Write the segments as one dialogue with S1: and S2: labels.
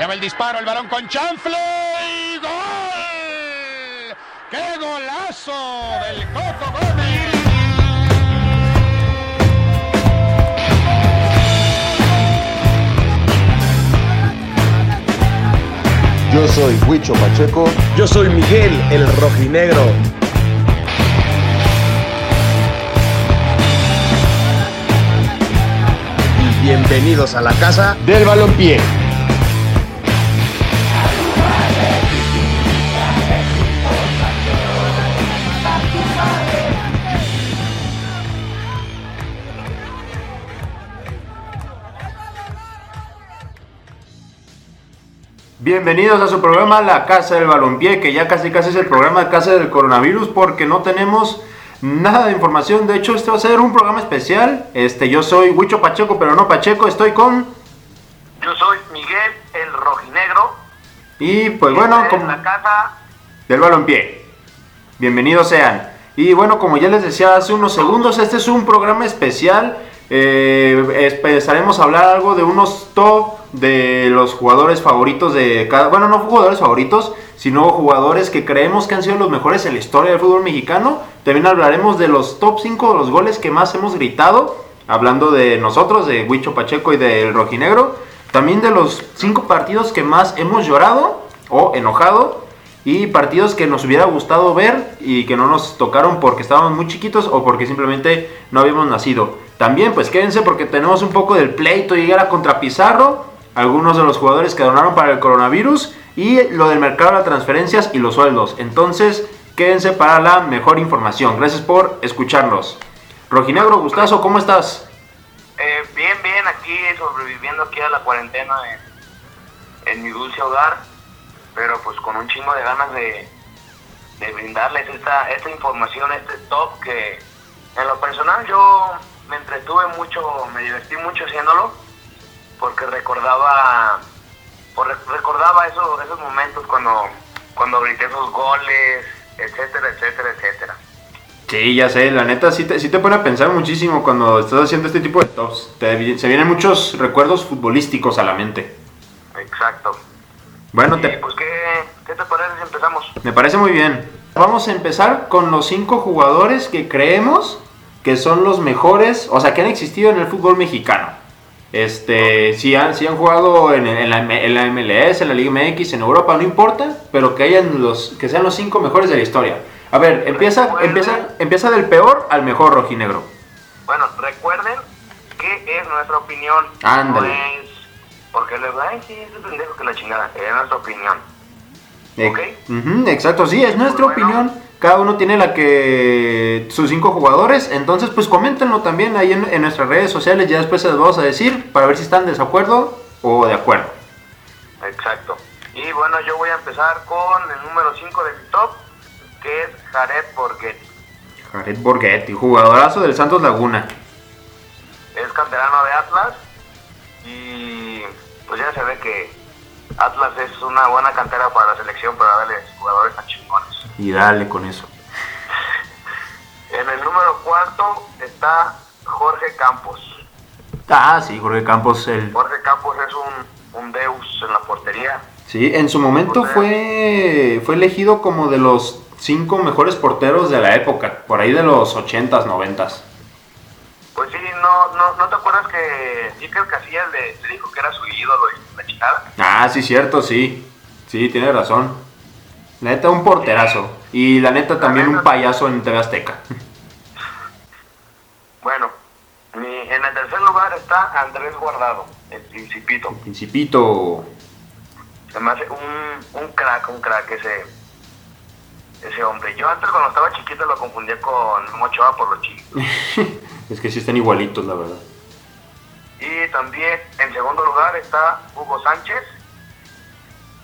S1: Allá va el disparo, el balón con chanfle y gol. ¡Qué golazo del Coco Gómez!
S2: Yo soy Huicho Pacheco.
S3: Yo soy Miguel el Rojinegro. Y bienvenidos a la casa
S2: Del balompié.
S4: Bienvenidos a su programa La Casa del Balompié, que ya casi casi es el programa de Casa del Coronavirus porque no tenemos nada de información. De hecho, este va a ser un programa especial. Este, yo soy Huicho Pacheco, pero no Pacheco, estoy con
S5: Yo soy Miguel el Rojinegro.
S4: y pues bueno,
S5: Esta es
S4: como
S5: la casa.
S4: del Balompié. Bienvenidos sean. Y bueno, como ya les decía hace unos segundos, este es un programa especial. Eh, empezaremos a hablar algo de unos top de los jugadores favoritos de cada. Bueno, no jugadores favoritos, sino jugadores que creemos que han sido los mejores en la historia del fútbol mexicano. También hablaremos de los top 5 de los goles que más hemos gritado. Hablando de nosotros, de Huicho Pacheco y del Rojinegro. También de los 5 partidos que más hemos llorado o enojado y partidos que nos hubiera gustado ver y que no nos tocaron porque estábamos muy chiquitos o porque simplemente no habíamos nacido. También pues quédense porque tenemos un poco del pleito y era contra Pizarro, algunos de los jugadores que donaron para el coronavirus y lo del mercado de las transferencias y los sueldos. Entonces quédense para la mejor información. Gracias por escucharnos. Rojinegro, Gustazo, ¿cómo estás?
S5: Eh, bien, bien, aquí sobreviviendo aquí a la cuarentena en, en mi dulce hogar. Pero pues con un chingo de ganas de, de brindarles esta, esta información, este top que en lo personal yo me entretuve mucho, me divertí mucho haciéndolo. Porque recordaba por- recordaba eso, esos momentos cuando, cuando grité esos goles, etcétera, etcétera, etcétera.
S4: Sí, ya sé, la neta sí te, sí te pone a pensar muchísimo cuando estás haciendo este tipo de tops. Te se vienen muchos recuerdos futbolísticos a la mente.
S5: Exacto.
S4: Bueno, te,
S5: pues, ¿qué, ¿qué te parece si empezamos?
S4: me parece muy bien. Vamos a empezar con los cinco jugadores que creemos que son los mejores, o sea, que han existido en el fútbol mexicano. Este, si han, si han jugado en, en la, M- en la MLS, en la Liga MX, en Europa, no importa, pero que hayan los, que sean los cinco mejores de la historia. A ver, empieza, empieza, empieza del peor al mejor rojinegro.
S5: Bueno, recuerden que es nuestra opinión.
S4: Ándale.
S5: No es porque luego, ay, sí, es pendejo que la chingada. Es nuestra opinión.
S4: Eh,
S5: Ok.
S4: ujú, exacto, sí, es nuestra
S5: Bueno.
S4: opinión. Cada uno tiene la que sus cinco jugadores. Entonces, pues coméntenlo también ahí en, en nuestras redes sociales. Ya después se los vamos a decir para ver si están de desacuerdo o de acuerdo.
S5: Exacto. Y bueno, yo voy a empezar con el número 5 de mi top, que es Jared Borghetti.
S4: Jared Borghetti, jugadorazo del Santos Laguna.
S5: Es canterano de Atlas y pues ya se ve que Atlas es una buena cantera para la selección para darle jugadores tan chingones.
S4: Y dale con eso.
S5: En el número cuarto está Jorge Campos.
S4: Ah, sí, Jorge Campos. El,
S5: Jorge Campos es un, un deus en la portería.
S4: sí, en su momento fue, fue elegido como de los cinco mejores porteros de la época. Por ahí de los 80s, 90s.
S5: No, no, ¿no te acuerdas que Iker Casillas le, le dijo que era su ídolo y la chingada?
S4: Ah, sí, cierto, sí. Sí, tiene razón. La neta, un porterazo. Y la neta, también un payaso en TV Azteca.
S5: Bueno, en el tercer lugar está Andrés Guardado, el Principito.
S4: Principito.
S5: Se me hace un, un crack, un crack ese, ese hombre. Yo antes cuando estaba chiquito lo confundía con Mochoa por los chicos.
S4: es que sí están igualitos, la verdad.
S5: Y también en segundo lugar está Hugo Sánchez,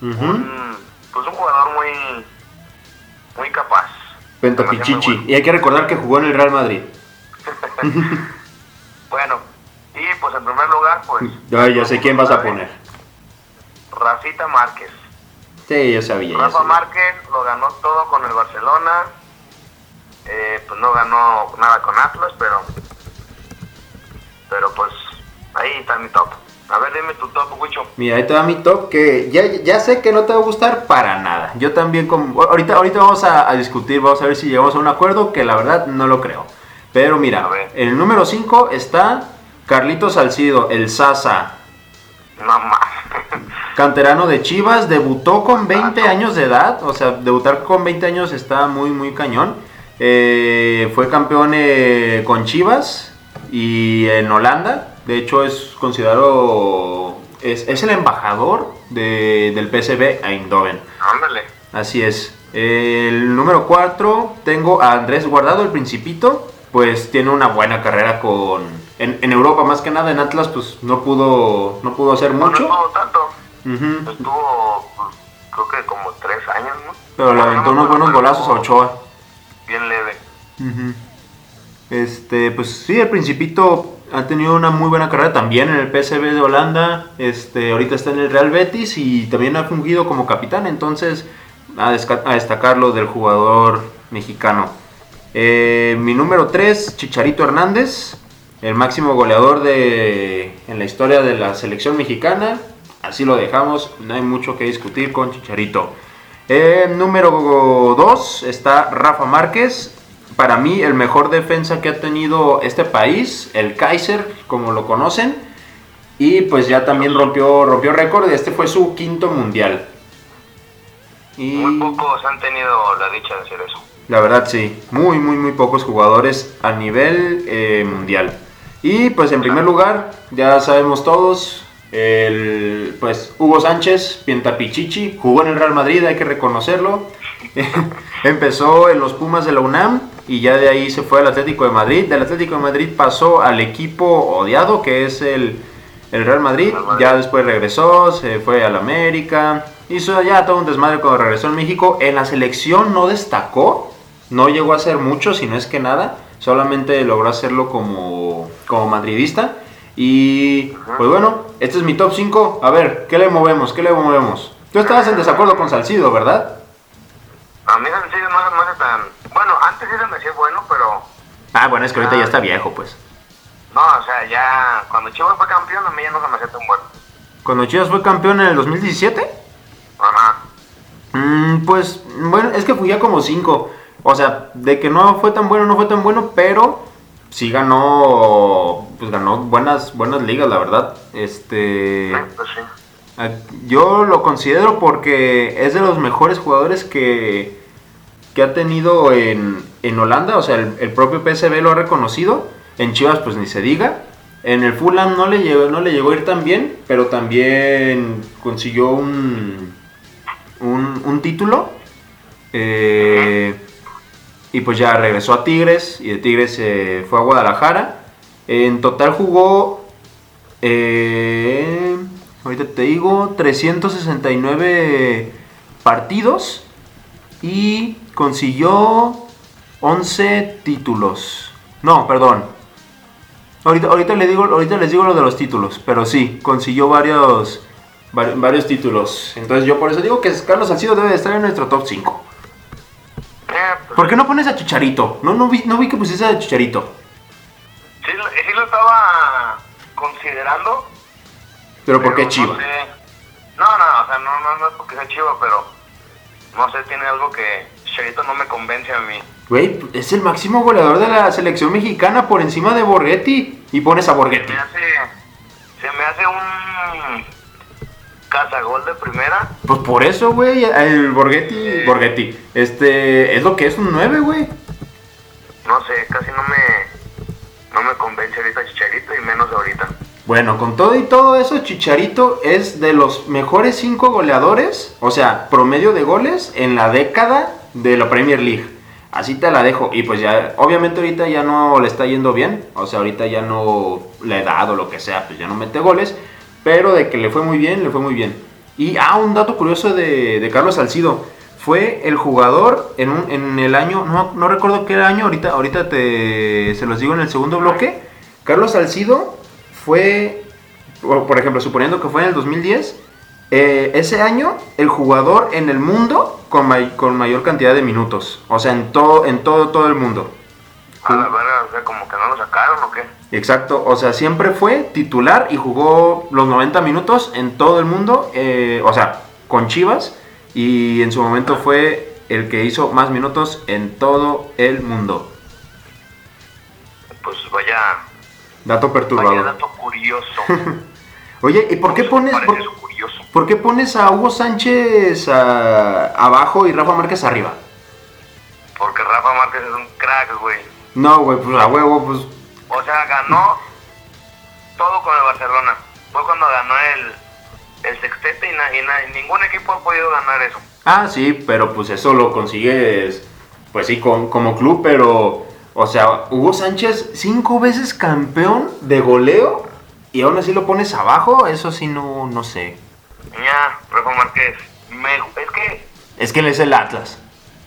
S5: un, pues un jugador muy, muy capaz.
S4: Pentapichichi.
S5: Demasiado
S4: Y hay que recordar que jugó en el Real Madrid.
S5: Bueno, y pues en primer lugar, pues
S4: Ya, ya sé quién vas a poner.
S5: Rafita Márquez.
S4: Sí, ya sabía. ya
S5: Rafa
S4: sabía.
S5: Márquez lo ganó todo con el Barcelona. Eh, pues no ganó nada con Atlas, pero pero pues ahí está mi top. A ver, dime tu top, Wicho.
S4: Mira, ahí te va mi top que ya, ya sé que no te va a gustar para nada. Yo también, como, ahorita, ahorita vamos a, a discutir, vamos a ver si llegamos a un acuerdo, que la verdad no lo creo. Pero mira, en el número 5 está Carlitos Salcido, el Sasa,
S5: más.
S4: canterano de Chivas, debutó con 20
S5: Ah,
S4: años de edad, o sea, debutar con 20 años está muy, muy cañón. Eh, fue campeón eh, con Chivas y en Holanda, de hecho es considerado, es, es el embajador de- del PSV Eindhoven.
S5: Ándale.
S4: Así es. El número 4 tengo a Andrés Guardado, el Principito. Pues tiene una buena carrera con en, en Europa más que nada en Atlas pues no pudo no pudo hacer
S5: No, no
S4: mucho.
S5: estuvo tanto. Estuvo, pues, creo que como tres años, ¿no?
S4: Pero le
S5: No,
S4: aventó
S5: no
S4: unos buenos golazos a Ochoa.
S5: Bien leve.
S4: Ujú. Este, pues sí, el Principito ha tenido una muy buena carrera también en el PSV de Holanda. Este, ahorita está en el Real Betis y también ha fungido como capitán. Entonces, a, a destacarlo del jugador mexicano. Eh, mi número 3, Chicharito Hernández, el máximo goleador de, en la historia de la selección mexicana. Así lo dejamos, no hay mucho que discutir con Chicharito. Eh, número 2 está Rafa Márquez. Para mí, el mejor defensa que ha tenido este país, el Kaiser, como lo conocen. Y pues ya también rompió, rompió récord. Este fue su quinto mundial. Y
S5: Muy pocos han tenido la dicha de hacer eso.
S4: la verdad, sí. Muy, muy, muy pocos jugadores a nivel eh, mundial. Y pues en primer lugar, ya sabemos todos, el, pues Hugo Sánchez, Pientapichichi, jugó en el Real Madrid, hay que reconocerlo. Empezó en los Pumas de la UNAM y ya de ahí se fue al Atlético de Madrid. Del Atlético de Madrid pasó al equipo odiado que es el, el Real Madrid. Ya después regresó, se fue al América. Hizo ya todo un desmadre cuando regresó en México. En la selección no destacó, no llegó a hacer mucho, si no es que nada. Solamente logró hacerlo como, como madridista. Y pues bueno, este es mi top 5. A ver, ¿qué le movemos? ¿Qué le movemos? Tú estabas en desacuerdo con Salcido, ¿verdad?
S5: A mí sencillo no, no hace tan... Bueno, antes sí se me hacía bueno, pero...
S4: Ah, bueno, es que ahorita ya está viejo, pues.
S5: No, o sea, ya... Cuando Chivas fue campeón, a mí ya no se me hacía tan bueno.
S4: Cuando Chivas fue campeón en el 2017,
S5: Ajá.
S4: Mm, pues bueno, es que fui ya como 5. O sea, de que no fue tan bueno, no fue tan bueno, pero sí ganó, pues ganó buenas, buenas ligas, la verdad. Este,
S5: Sí, pues sí.
S4: A- yo lo considero porque es de los mejores jugadores que, que ha tenido en, en Holanda. O sea, el, propio PSV lo ha reconocido. En Chivas, pues ni se diga. En el Fulham no le llegó, no le llegó a ir tan bien, pero también consiguió un, un, título. Eh, y pues ya regresó a Tigres y de Tigres se fue a Guadalajara. En total jugó, eh, ahorita te digo, 369 partidos y consiguió 11 títulos. No, perdón. Ahorita, ahorita, le digo, ahorita les digo lo de los títulos, pero sí, consiguió varios, vari- varios títulos. Entonces yo por eso digo que Carlos Salcido debe de estar en nuestro top 5.
S5: Eh, pues,
S4: ¿Por qué no pones a Chicharito? No, no vi, no vi que pusiese a Chicharito.
S5: sí, sí lo estaba considerando.
S4: Pero ¿por qué
S5: pero
S4: Chiva?
S5: No, sé. no, no, o sea, no, no, no es porque sea Chiva, pero... No sé, tiene algo que Chicharito no me convence a mí.
S4: Güey, es el máximo goleador de la selección mexicana por encima de Borghetti. Y pones a Borghetti.
S5: Me hace... Se me hace un... Cazagol de primera.
S4: Pues por eso, güey, el Borghetti, Borghetti, este, es lo que es un 9, güey.
S5: No sé, casi no me... No me convence ahorita Chicharito y menos ahorita.
S4: Bueno, con todo y todo eso, Chicharito es de los mejores 5 goleadores, o sea, promedio de goles en la década de la Premier League. Así te la dejo. Y pues ya, obviamente ahorita ya no le está yendo bien. O sea, ahorita ya no le he dado lo que sea, pues ya no mete goles. Pero de que le fue muy bien, le fue muy bien. Y, ah, un dato curioso de, de Carlos Salcido. Fue el jugador en, un, en el año, no, no recuerdo qué año, ahorita, ahorita te, se los digo en el segundo bloque. Carlos Salcido fue, por ejemplo, suponiendo que fue en el 2010, eh, ese año el jugador en el mundo con, may- con mayor cantidad de minutos. O sea, en todo, en todo, todo el mundo.
S5: A la verga, o sea, como que no lo sacaron o qué.
S4: Exacto, o sea, siempre fue titular y jugó los 90 minutos en todo el mundo, eh, o sea, con Chivas, y en su momento fue el que hizo más minutos en todo el mundo.
S5: Pues vaya,
S4: Dato
S5: vaya
S4: perturbador.
S5: dato curioso.
S4: Oye, ¿y por qué pones, por, por qué pones a Hugo Sánchez abajo y Rafa Márquez arriba?
S5: Porque Rafa Márquez es un crack, güey.
S4: No, güey, pues a huevo, pues
S5: O sea, ganó todo con el Barcelona. Fue cuando ganó el, el sextete y, na- y na- ningún equipo ha podido ganar eso.
S4: Ah, sí, pero pues eso lo consigues, pues sí, con- como club, pero, o sea, Hugo Sánchez cinco veces campeón de goleo y aún así lo pones abajo, eso sí no, no sé.
S5: Ya, Rafa Márquez. Me, es que,
S4: Es que él es el Atlas.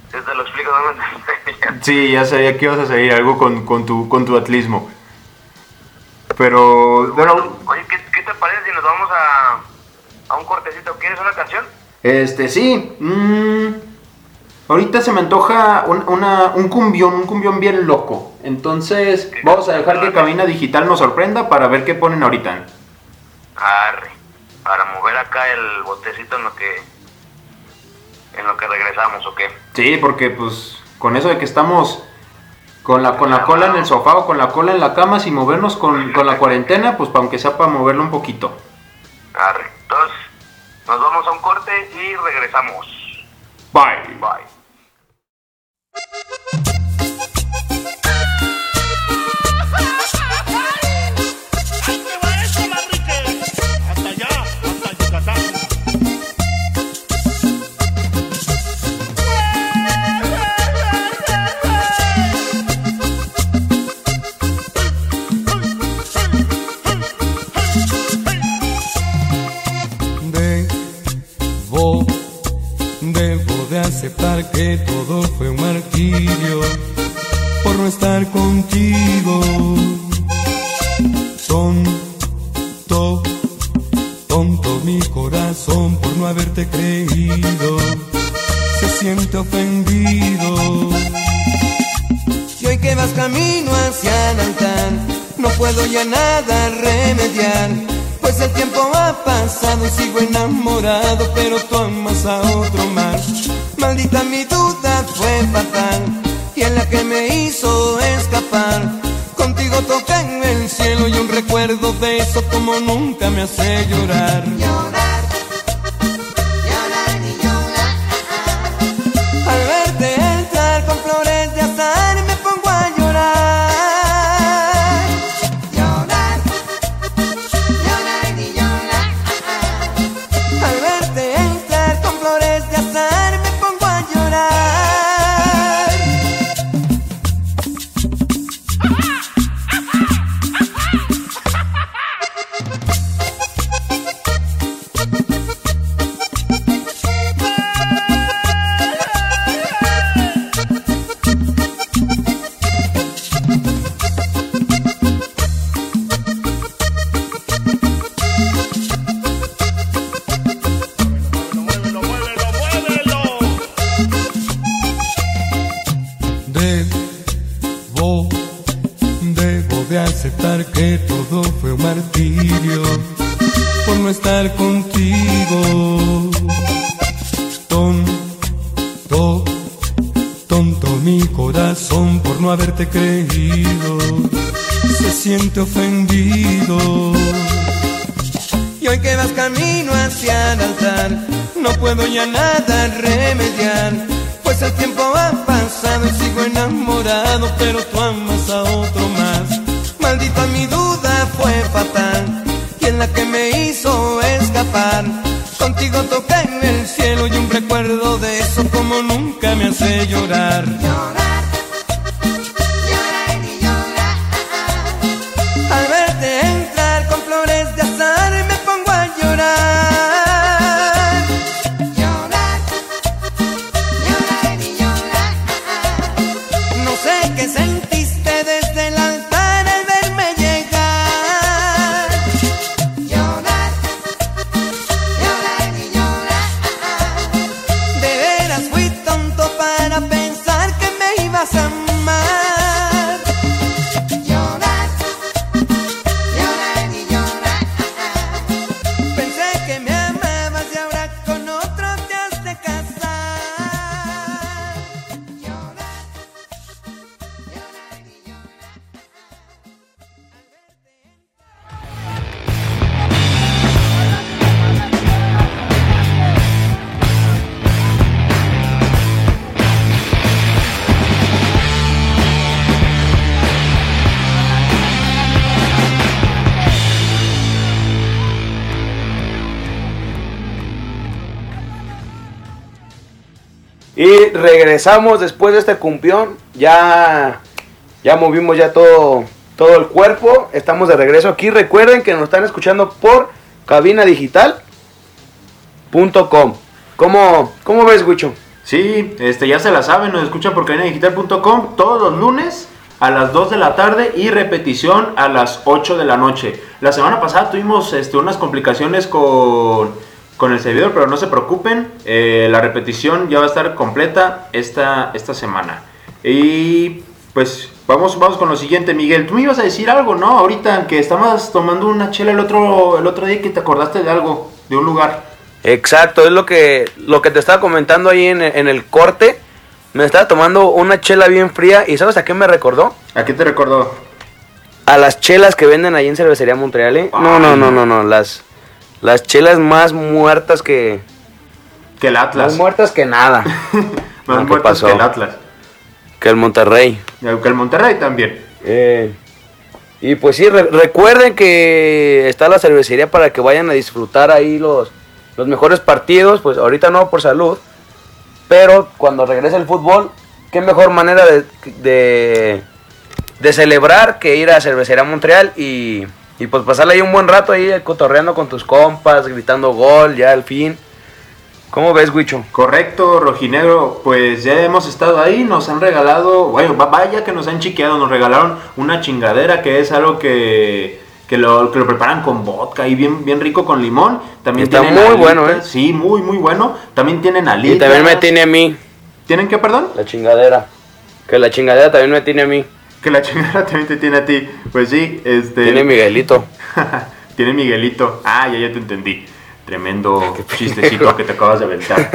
S5: te lo explico, ¿no?
S4: Sí, ya sabía que ibas a seguir algo con, con tu, con tu atlismo. Pero, bueno,
S5: Oye, ¿qué, qué te parece si nos vamos a, a un cortecito? ¿Quieres una canción?
S4: este, sí. mm, ahorita se me antoja un, una- un cumbión, un cumbión bien loco. Entonces, vamos a dejar que Cabina Digital nos sorprenda para ver qué ponen ahorita.
S5: Arre, para mover acá el botecito en lo que en lo que regresamos, ¿o qué?
S4: Sí, porque pues con eso de que estamos con la, con la cola en el sofá o con la cola en la cama sin movernos con, con la cuarentena, pues pa- aunque sea para moverlo un poquito.
S5: Arre. Entonces, nos vamos a un corte y regresamos.
S4: Bye.
S5: Bye.
S6: Puedo ya nada remediar. Pues el tiempo ha pasado y sigo enamorado, pero tú Y
S7: regresamos después de este cumbión. Ya, ya movimos ya todo, todo el cuerpo. Estamos de regreso aquí. Recuerden que nos están escuchando por cabinadigital.com. ¿Cómo, ¿Cómo ves, Gucho?
S4: Sí, este, ya se la saben, nos escuchan por cadenadigital.com todos los lunes a las 2 de la tarde y repetición a las 8 de la noche. La semana pasada tuvimos este, unas complicaciones con, con el servidor, pero no se preocupen, eh, la repetición ya va a estar completa esta, esta semana. Y pues vamos, vamos con lo siguiente, Miguel. Tú me ibas a decir algo, ¿no? Ahorita que estabas tomando una chela el otro, el otro día que te acordaste de algo, de un lugar.
S7: Exacto, es lo que, lo que te estaba comentando ahí en, en el corte. Me estaba tomando una chela bien fría y ¿sabes a qué me recordó?
S4: ¿A qué te recordó?
S7: A las chelas que venden ahí en Cervecería Montreal, ¿eh? No, no, no, no, no, las, las chelas más muertas que...
S4: Que el Atlas.
S7: Más muertas que nada.
S4: Más
S7: ¿qué
S4: muertos
S7: pasó?
S4: que el Atlas.
S7: que el Monterrey.
S4: Que el Monterrey también.
S7: Eh, y pues sí, re- recuerden que está la cervecería para que vayan a disfrutar ahí los, los mejores partidos. Pues ahorita no por salud, pero cuando regrese el fútbol, qué mejor manera de, de, de celebrar que ir a Cervecería Montreal y, y pues pasarle ahí un buen rato ahí cotorreando con tus compas, gritando gol ya al fin. ¿Cómo ves, Huicho?
S4: Correcto, Rojinegro, pues ya hemos estado ahí, nos han regalado, bueno, va- vaya que nos han chiqueado, nos regalaron una chingadera que es algo que, que, lo, que lo preparan con vodka y bien, bien rico con limón. También
S7: Está
S4: tienen
S7: muy
S4: alitas,
S7: bueno, ¿eh?
S4: Sí, muy, muy bueno. También tienen alitas.
S7: Y también me tiene a mí,
S4: ¿Tienen qué, perdón?
S7: la chingadera. Que la chingadera también me tiene a mí.
S4: Que la chingadera también te tiene a ti. Pues sí, este...
S7: Tiene Miguelito.
S4: Tiene Miguelito. Ah, ya, ya te entendí. Tremendo chistecito que te acabas de aventar.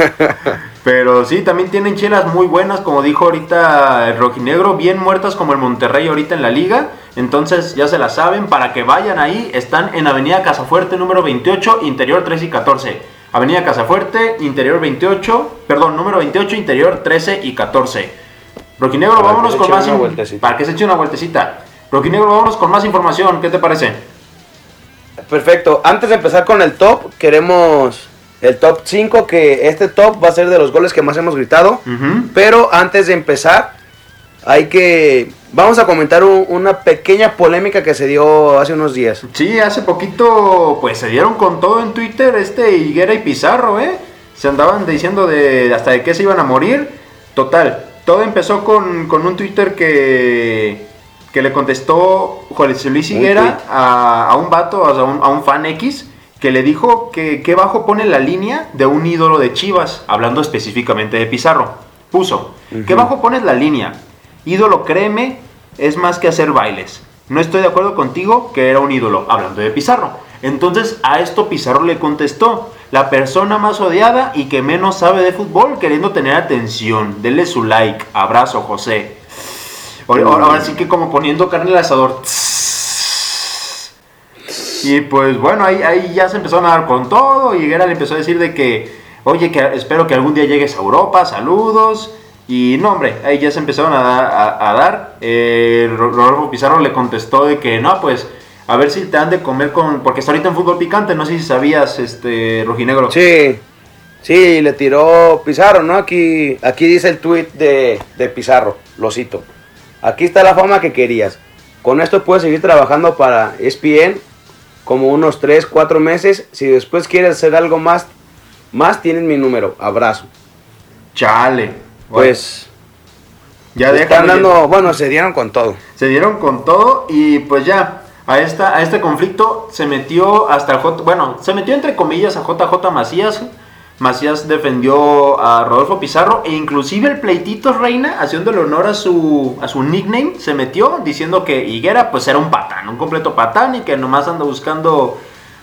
S4: Pero sí, también tienen chelas muy buenas, como dijo ahorita el rojinegro, bien muertas como el Monterrey ahorita en la liga. Entonces ya se la saben, para que vayan ahí, están en Avenida Casafuerte número 28, interior 13 y 14. Avenida Casafuerte, interior 28, perdón, número 28, interior 13 y 14. Rojinegro,
S7: Para
S4: vámonos con más... in-. Para que se eche una vueltecita. Rojinegro, vámonos con más información, ¿qué te parece?
S7: Perfecto. Antes de empezar con el top, queremos el top 5, que este top va a ser de los goles que más hemos gritado. Pero antes de empezar, hay que... Vamos a comentar un- una pequeña polémica que se dio hace unos días.
S4: Sí, hace poquito pues se dieron con todo en Twitter este Higuera y Pizarro, ¿eh? Se andaban diciendo de hasta de qué se iban a morir. Total, todo empezó con, con un Twitter que, que le contestó José Luis Higuera a, a un vato, a un, a un fan X, que le dijo que, que bajo pone la línea de un ídolo de Chivas, hablando específicamente de Pizarro. Puso, que bajo pones la línea. Ídolo, créeme, es más que hacer bailes. No estoy de acuerdo contigo que era un ídolo, hablando de Pizarro. Entonces a esto Pizarro le contestó, la persona más odiada y que menos sabe de fútbol, queriendo tener atención. Denle su like. Abrazo, José. Ahora, sí que como poniendo carne al asador. Y pues bueno, ahí, ahí ya se empezaron a dar con todo. Y Higuera le empezó a decir de que, oye, que espero que algún día llegues a Europa, saludos. Y no, hombre, ahí ya se empezaron a, dar- a- a dar. Eh, Ro- Rodolfo Pizarro le contestó de que no, pues a ver si te han de comer con. Porque está ahorita en fútbol picante, no sé si sabías, este, Rojinegro.
S7: Sí, sí, le tiró Pizarro, ¿no? Aquí, aquí dice el tweet de, de Pizarro, lo cito. Aquí está la fama que querías. Con esto puedes seguir trabajando para ESPN como unos 3, 4 meses. Si después quieres hacer algo más, más tienes mi número. Abrazo.
S4: Chale.
S7: Pues
S4: ya
S7: están dando, bueno, se dieron con todo.
S4: Se dieron con todo y pues ya, a, esta, a este conflicto se metió hasta J, bueno, se metió entre comillas a JJ Macías. Macías defendió a Rodolfo Pizarro e inclusive el pleitito Reina, haciéndole honor a su, a su nickname, se metió diciendo que Higuera pues era un patán, un completo patán y que nomás anda buscando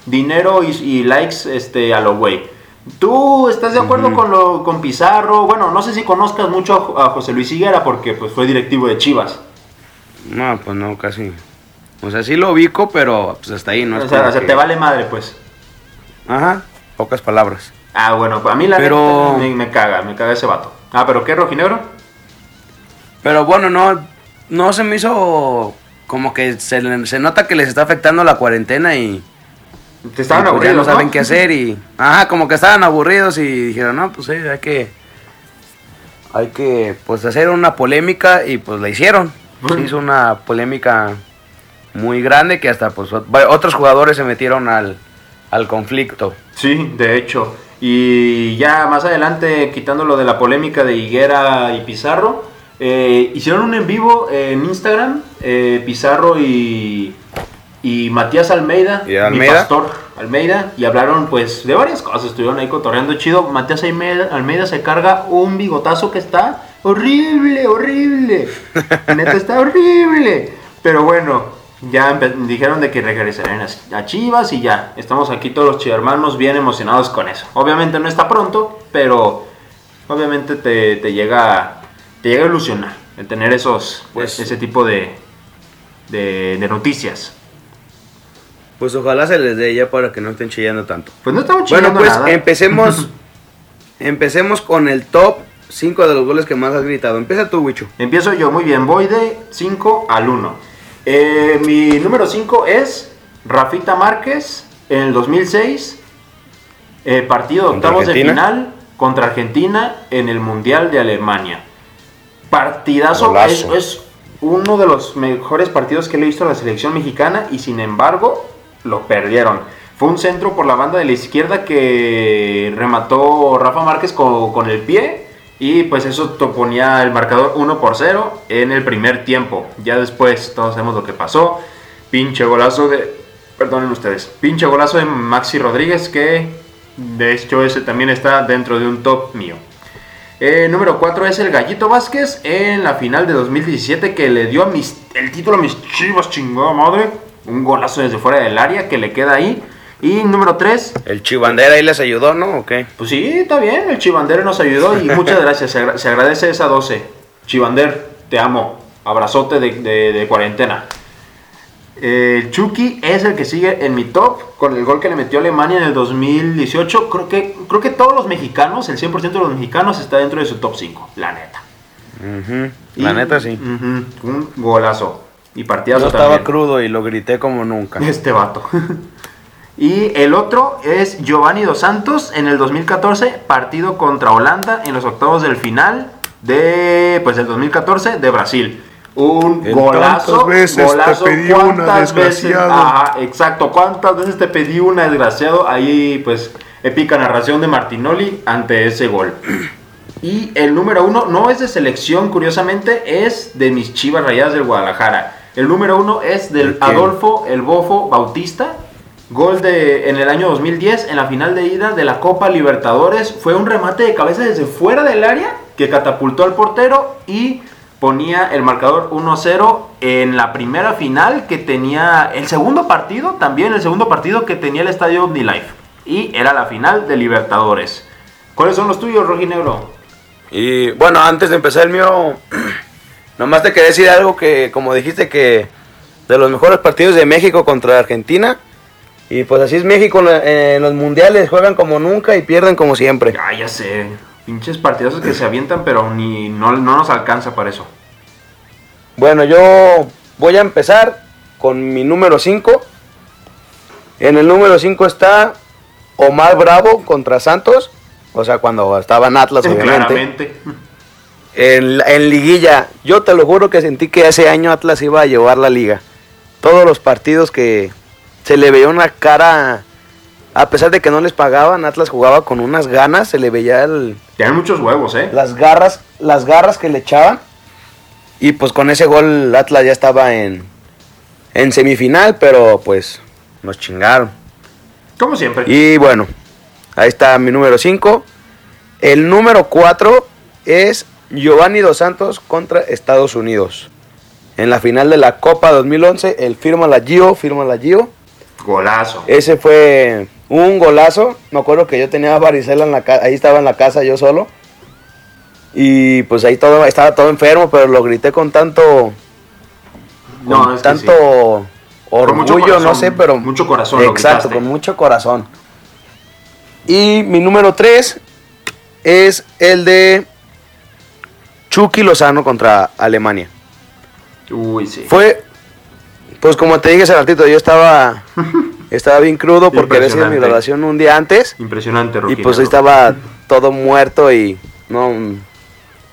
S4: dinero y, y likes este, a lo güey. ¿Tú estás de acuerdo con, lo, con Pizarro? Bueno, no sé si conozcas mucho a, José Luis Higuera porque pues fue directivo de Chivas.
S7: No, pues no, casi. O sea, sí lo ubico, pero pues hasta ahí, ¿no? es
S4: o sea, o sea,
S7: que-
S4: te vale madre, pues.
S7: Ajá, pocas palabras.
S4: Ah, bueno, a mí la
S7: Pero-
S4: me, me caga, me caga ese vato. Ah, ¿pero qué, rojinegro?
S7: Pero bueno, no, no se me hizo como que se, se nota que les está afectando la cuarentena y,
S4: Te estaban
S7: pues, ya
S4: aburridos,
S7: no saben qué hacer y ajá, como que estaban aburridos y dijeron, no, pues sí, hay que hay que pues hacer una polémica y pues la hicieron. Se hizo una polémica muy grande que hasta pues otros jugadores se metieron al, al conflicto.
S4: Sí, de hecho. Y ya más adelante, quitando lo de la polémica de Higuera y Pizarro, eh, hicieron un en vivo en Instagram, eh, Pizarro y, y Matías Almeida,
S7: ¿Y
S4: mi pastor Almeida, y hablaron pues de varias cosas, estuvieron ahí cotorreando chido. Matías Almeida, Almeida se carga un bigotazo que está horrible, horrible. Neta está horrible. Pero bueno, ya dijeron de que regresarían a, a Chivas y ya. Estamos aquí todos los chivermanos bien emocionados con eso. Obviamente no está pronto, pero obviamente te, te llega te llega a ilusionar el tener esos
S7: Pues-
S4: ese tipo de, de, de noticias.
S7: Pues ojalá se les dé ya para que no estén chillando tanto.
S4: Pues no estamos
S7: Bueno,
S4: chingando
S7: pues
S4: nada.
S7: empecemos empecemos con el top 5 de los goles que más has gritado. Empieza tú, Wicho.
S4: Empiezo yo, muy bien, voy de 5 al 1. mi número 5 es Rafita Márquez en el 2006, eh, partido de
S7: ¿Contra
S4: octavos de final contra Argentina en el Mundial de Alemania. Partidazo, es, es uno de los mejores partidos que le he visto a la selección mexicana y sin embargo lo perdieron. Fue un centro por la banda de la izquierda que remató Rafa Márquez con, con el pie y pues eso ponía el marcador 1 por 0 en el primer tiempo. Ya después todos sabemos lo que pasó. Pinche golazo de... Perdonen ustedes. Pinche golazo de Maxi Rodríguez que de hecho ese también está dentro de un top mío. Eh, número 4 es el Gallito Vázquez en la final de 2017 que le dio a mis- el título a mis chivas, chingada madre. Un golazo desde fuera del área que le queda ahí. Y número 3,
S7: El Chivandera ahí les ayudó, ¿no? ¿O qué?
S4: pues sí, está bien, el Chivandero nos ayudó y muchas gracias, se, agra- se agradece esa 12. Chivander, te amo, abrazote de, de- de cuarentena. El Chucky es el que sigue en mi top con el gol que le metió Alemania en el 2018. Creo que, creo que todos los mexicanos, el 100% de los mexicanos está dentro de su top 5, la neta.
S7: La
S4: Y-
S7: neta sí.
S4: un golazo. Y partidazo
S7: Yo estaba
S4: también.
S7: crudo y lo grité como nunca.
S4: Este vato. y el otro es Giovanni Dos Santos en el 2014, partido contra Holanda en los octavos del final de pues del 2014 de Brasil. Un
S8: En
S4: golazo,
S8: veces te
S4: golazo.
S8: pedí una,
S4: ¿Cuántas veces?
S8: desgraciado?
S4: Ajá, exacto. ¿Cuántas veces te pedí una, desgraciado? Ahí, pues, épica narración de Martinoli ante ese gol. Y el número uno no es de selección, curiosamente, es de mis chivas rayadas del Guadalajara. El número uno es del. Adolfo El Bofo Bautista. Gol de en el año 2010 en la final de ida de la Copa Libertadores. Fue un remate de cabeza desde fuera del área que catapultó al portero y ponía el marcador 1-0 en la primera final que tenía el segundo partido, también el segundo partido que tenía el estadio OmniLife. Y era la final de Libertadores. ¿Cuáles son los tuyos, Rojinegro?
S7: Y bueno, antes de empezar el mío, nomás te quería decir algo que, como dijiste, que de los mejores partidos de México contra Argentina. Y pues así es México en los mundiales, juegan como nunca y pierden como siempre.
S4: Ah, ya sé. Pinches partidazos que se avientan, pero ni no, no nos alcanza para eso.
S7: Bueno, yo voy a empezar con mi número 5. En el número 5 está Omar Bravo contra Santos. O sea, cuando estaba en Atlas, obviamente.
S4: Claramente.
S7: En, la- en liguilla, yo te lo juro que sentí que ese año Atlas iba a llevar la liga. Todos los partidos que se le veía una cara, a pesar de que no les pagaban, Atlas jugaba con unas ganas, se le veía el-
S4: Tienen muchos huevos, ¿eh?
S7: las garras, las garras que le echaban. Y pues con ese gol Atlas ya estaba en, en semifinal, pero pues nos chingaron.
S4: Como siempre.
S7: Y bueno, ahí está mi número 5. El número 4 es Giovanni Dos Santos contra Estados Unidos. En la final de la Copa 2011, el firma la Gio, firma la Gio.
S4: Golazo.
S7: Ese fue un golazo. Me acuerdo que yo tenía varicela en la casa, ahí estaba en la casa yo solo. Y pues ahí todo, estaba todo enfermo, pero lo grité con tanto,
S4: No,
S7: con
S4: es que
S7: tanto orgullo, no sé, pero
S4: mucho corazón
S7: Exacto, con mucho corazón. Y mi número 3 es el de Chucky Lozano contra Alemania.
S4: Uy, sí.
S7: Fue, pues como te dije hace ratito, yo estaba, estaba bien crudo porque había sido mi graduación un día antes.
S4: Impresionante,
S7: Y pues ahí estaba todo muerto y no...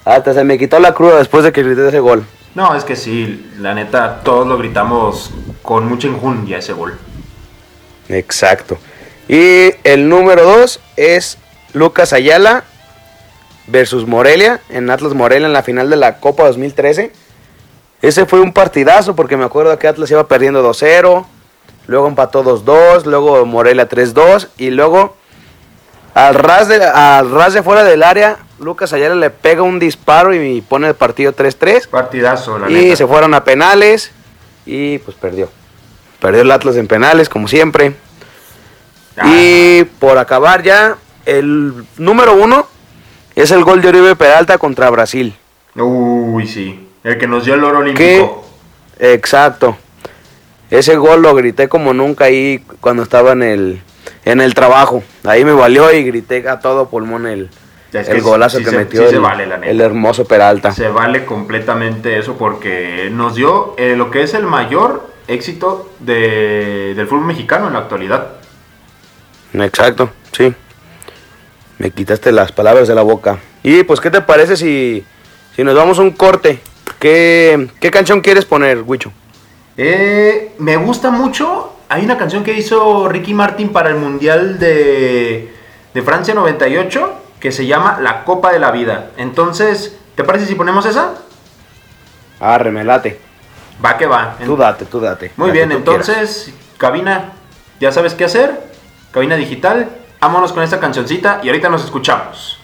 S7: Hasta se me quitó la cruda después de que grité ese gol.
S4: No, es que sí, la neta, todos lo gritamos con mucha enjundia ese gol.
S7: Exacto. Y el número 2 es Lucas Ayala versus Morelia en Atlas Morelia en la final de la Copa 2013. Ese fue un partidazo porque me acuerdo que Atlas iba perdiendo 2-0, luego empató 2-2, luego Morelia 3-2 y luego al ras, de, al ras de fuera del área Lucas Ayala le pega un disparo y pone el partido 3-3
S4: Partidazo, la
S7: y
S4: neta.
S7: se fueron a penales y pues perdió. Perdió el Atlas en penales como siempre.
S4: Ah,
S7: Y por acabar ya, el número uno es el gol de Oribe Peralta contra Brasil.
S4: Uy, sí. El que nos dio el oro
S7: ¿Qué?
S4: olímpico.
S7: Exacto. Ese gol lo grité como nunca ahí cuando estaba en el, en el trabajo. Ahí me valió y grité a todo pulmón el, el golazo
S4: sí
S7: que metió
S4: sí se
S7: el,
S4: vale,
S7: el hermoso Peralta.
S4: Se vale completamente eso porque nos dio eh, lo que es el mayor éxito de- del fútbol mexicano en la actualidad.
S7: Exacto, sí. Me quitaste las palabras de la boca. Y pues, ¿qué te parece si, si nos vamos a un corte? ¿Qué, qué canción quieres poner, Wicho?
S4: Eh, me gusta mucho. Hay una canción que hizo Ricky Martin para el Mundial de, de Francia 98 que se llama La Copa de la Vida. Entonces, ¿te parece si ponemos esa?
S7: Ah, remelate.
S4: Va que va.
S7: Tú date, tú date.
S4: Muy bien, entonces, cabina, ya sabes qué hacer. Cabina digital, vámonos con esta cancioncita y ahorita nos escuchamos.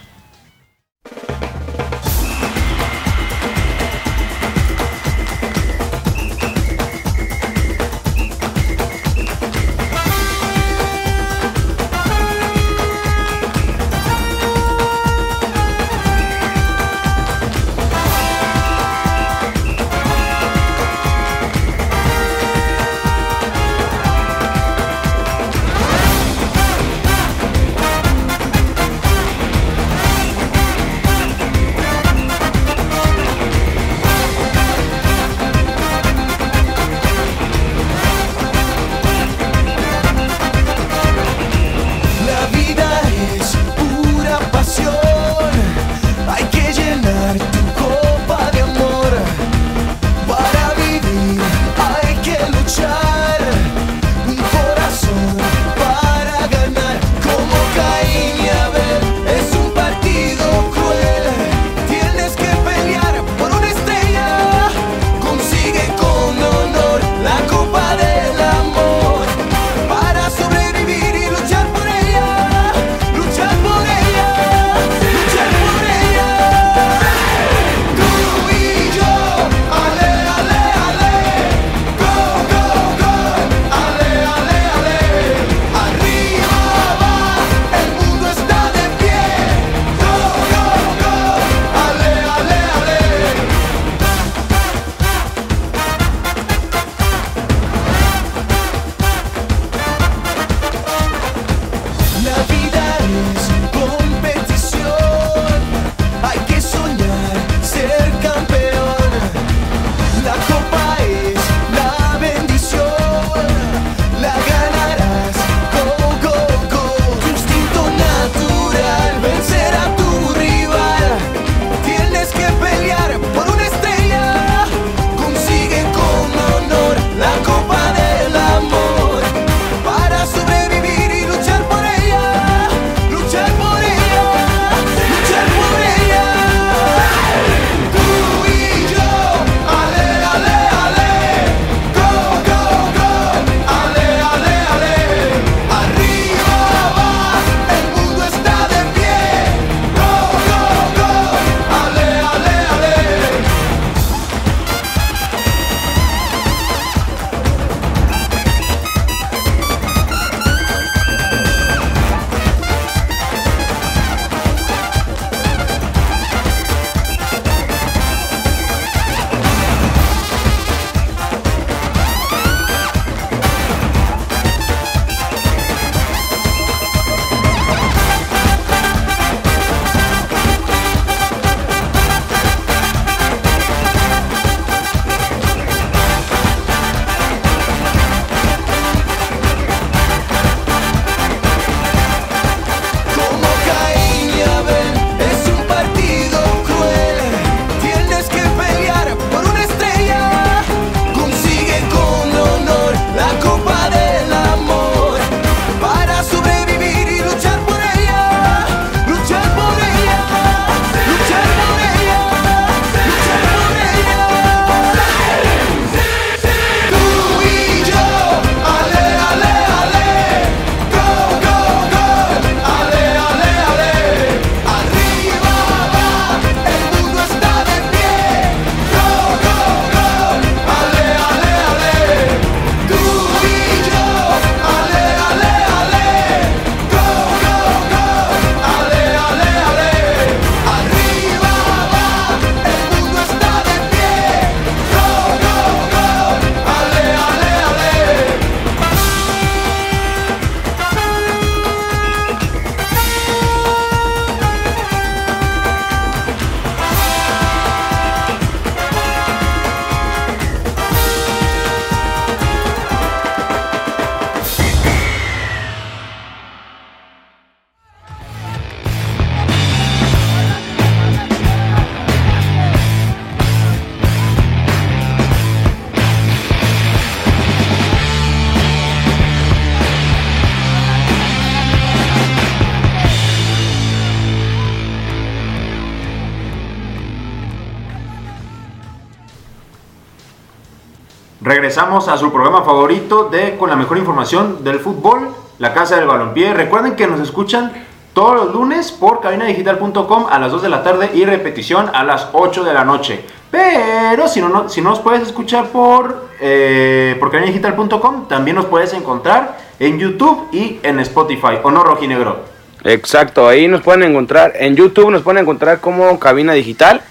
S4: A su programa favorito de con la mejor información del fútbol, la Casa del Balompié. Recuerden que nos escuchan todos los lunes por cabinadigital.com a las 2 de la tarde y repetición a las 8 de la noche. Pero si no, no- si no nos puedes escuchar por, eh, por cabinadigital.com, también nos puedes encontrar en YouTube y en Spotify. ¿O no, Rojinegro?
S7: Exacto, ahí nos pueden encontrar, en YouTube nos pueden encontrar como Cabina Digital.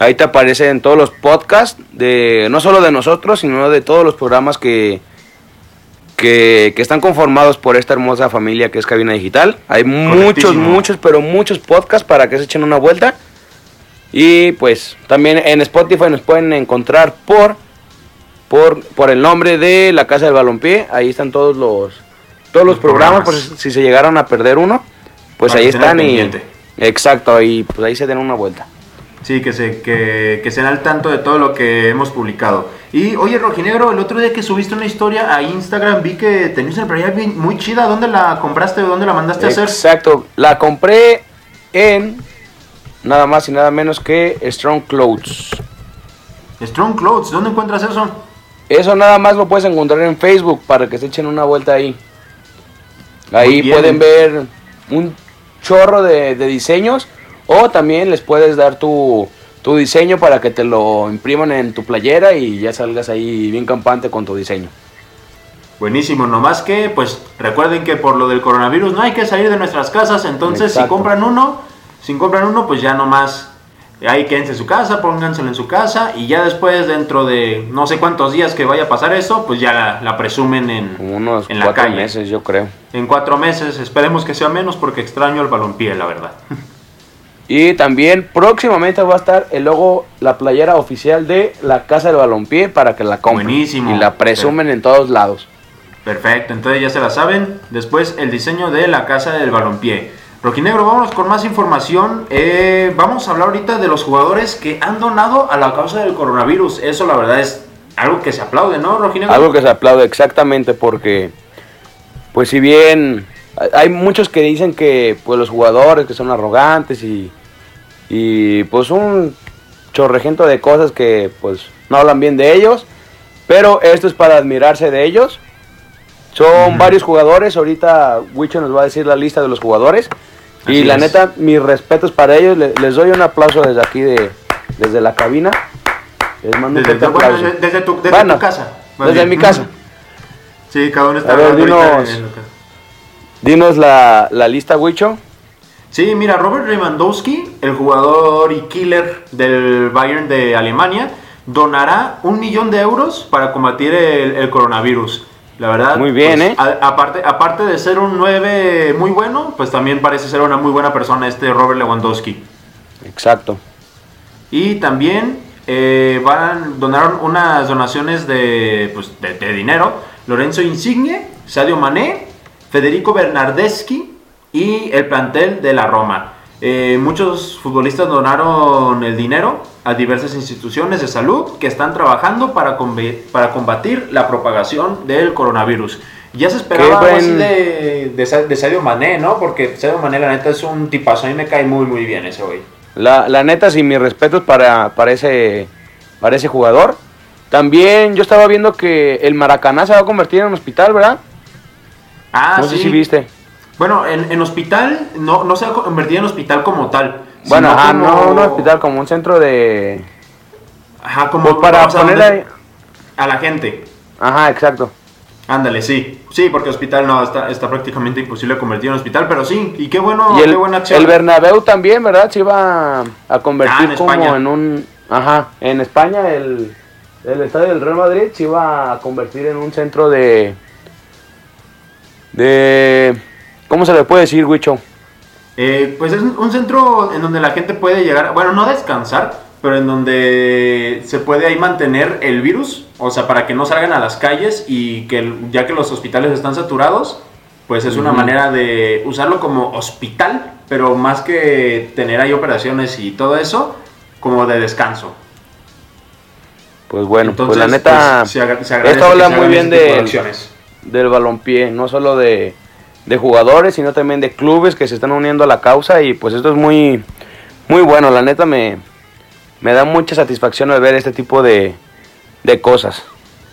S7: Ahí te aparecen todos los podcasts, de, no solo de nosotros, sino de todos los programas que, que, que están conformados por esta hermosa familia que es Cabina Digital. Hay muchos, muchos, pero muchos podcasts para que se echen una vuelta. Y pues también en Spotify nos pueden encontrar por, por, por el nombre de la Casa del Balompié. Ahí están todos los, todos los,
S4: Los
S7: programas,
S4: programas.
S7: por si se llegaran a perder uno, pues
S4: Para
S7: ahí están y...
S4: pendiente.
S7: Exacto, y pues ahí se den una vuelta.
S4: Sí, que se, que, que den al tanto de todo lo que hemos publicado. Y oye, Rojinegro, el otro día que subiste una historia a Instagram vi que tenías una playera muy chida. ¿Dónde la compraste o dónde la mandaste a hacer?
S7: Exacto, la compré en nada más y nada menos que Strong Clothes.
S4: Strong Clothes, ¿dónde encuentras eso?
S7: Eso nada más lo puedes encontrar en Facebook para que se echen una vuelta ahí. Ahí pueden ver un chorro de, de diseños o también les puedes dar tu, tu diseño para que te lo impriman en tu playera y ya salgas ahí bien campante con tu diseño.
S4: Buenísimo, nomás que, pues recuerden que por lo del coronavirus no hay que salir de nuestras casas, entonces si compran uno, si compran uno, pues ya nomás ahí quédense en su casa, pónganselo en su casa y ya después dentro de no sé cuántos días que vaya a pasar eso, pues ya la, la presumen en,
S7: unos
S4: en la
S7: cuatro meses yo creo.
S4: En cuatro meses, esperemos que sea menos porque extraño el balompié, la verdad.
S7: Y también próximamente va a estar el logo, la playera oficial de la Casa del Balompié para que la compren.
S4: Buenísimo.
S7: Y la presumen en todos lados.
S4: Perfecto, entonces ya se la saben. Después el diseño de la casa del balompié. Rojinegro, vámonos con más información. Eh, vamos a hablar ahorita de los jugadores que han donado a la causa del coronavirus. Eso la verdad es algo que se aplaude, ¿no, Rojinegro?
S7: Algo que se aplaude exactamente porque, pues si bien hay muchos que dicen que pues los jugadores que son arrogantes y, y pues un chorrejento de cosas que pues no hablan bien de ellos, pero esto es para admirarse de ellos. Son varios jugadores, ahorita Wicho nos va a decir la lista de los jugadores. y la
S4: es.
S7: neta, mis respetos para ellos, le- les, doy un aplauso desde aquí, de, desde la cabina. Les mando un
S4: Desde,
S7: fuerte
S4: bueno,
S7: aplauso.
S4: desde- desde tu, desde
S7: Bueno,
S4: tu casa.
S7: desde
S4: bien.
S7: mi casa.
S4: Sí, cada uno está
S7: A ver, dinos.
S4: en lo que-
S7: Dinos la, la lista, Wicho.
S4: Sí, mira, Robert Lewandowski, el jugador y killer del Bayern de Alemania, donará un millón de euros para combatir el, el coronavirus. La verdad,
S7: Muy bien,
S4: pues,
S7: ¿eh?
S4: a- aparte, aparte de ser un 9 muy bueno, pues también parece ser una muy buena persona este Robert Lewandowski.
S7: Exacto.
S4: Y también eh, van donaron unas donaciones de, pues, de, de dinero. Lorenzo Insigne, Sadio Mané, Federico Bernardeschi y el plantel de la Roma. Eh, muchos futbolistas donaron el dinero a diversas instituciones de salud que están trabajando para, para combatir la propagación del coronavirus. Ya se esperaba
S7: buen-
S4: así de, de, de Sadio Mané, ¿no? Porque Sadio Mané, la neta, es un tipazo. A mí me cae muy, muy bien ese güey.
S7: La, la neta, sí, mis respetos para, para, ese, para ese jugador. También yo estaba viendo que el Maracaná se va a convertir en un hospital, ¿verdad?
S4: Ah,
S7: no sé si viste.
S4: Bueno, en, en hospital no, no se ha convertido en hospital como tal.
S7: Bueno, ajá,
S4: como-
S7: no un hospital, como un centro de...
S4: Ajá, como
S7: Pues para
S4: o sea,
S7: poner
S4: donde-
S7: ahí-
S4: a la gente.
S7: Ajá, exacto.
S4: Ándale, sí. Sí, porque hospital no, está, está prácticamente imposible convertir en hospital, pero sí. Y qué bueno,
S7: y el,
S4: qué buena acción.
S7: el Bernabéu también, ¿verdad? Se iba a convertir
S4: Ah, en
S7: como
S4: España.
S7: en un... Ajá, en España el, el estadio del Real Madrid se iba a convertir en un centro de... De... ¿Cómo se le puede decir, Wicho?
S4: Eh, pues es un centro en donde la gente puede llegar, bueno, no descansar, pero en donde se puede ahí mantener el virus, o sea, para que no salgan a las calles y que ya que los hospitales están saturados, pues es una manera de usarlo como hospital, pero más que tener ahí operaciones y todo eso, como de descanso.
S7: Pues bueno,
S4: Entonces,
S7: pues la neta,
S4: pues, se se
S7: esto habla muy bien
S4: de
S7: de, del balompié, no solo de, de jugadores, sino también de clubes que se están uniendo a la causa y pues esto es muy, muy bueno, la neta me, me da mucha satisfacción al ver este tipo de, de cosas.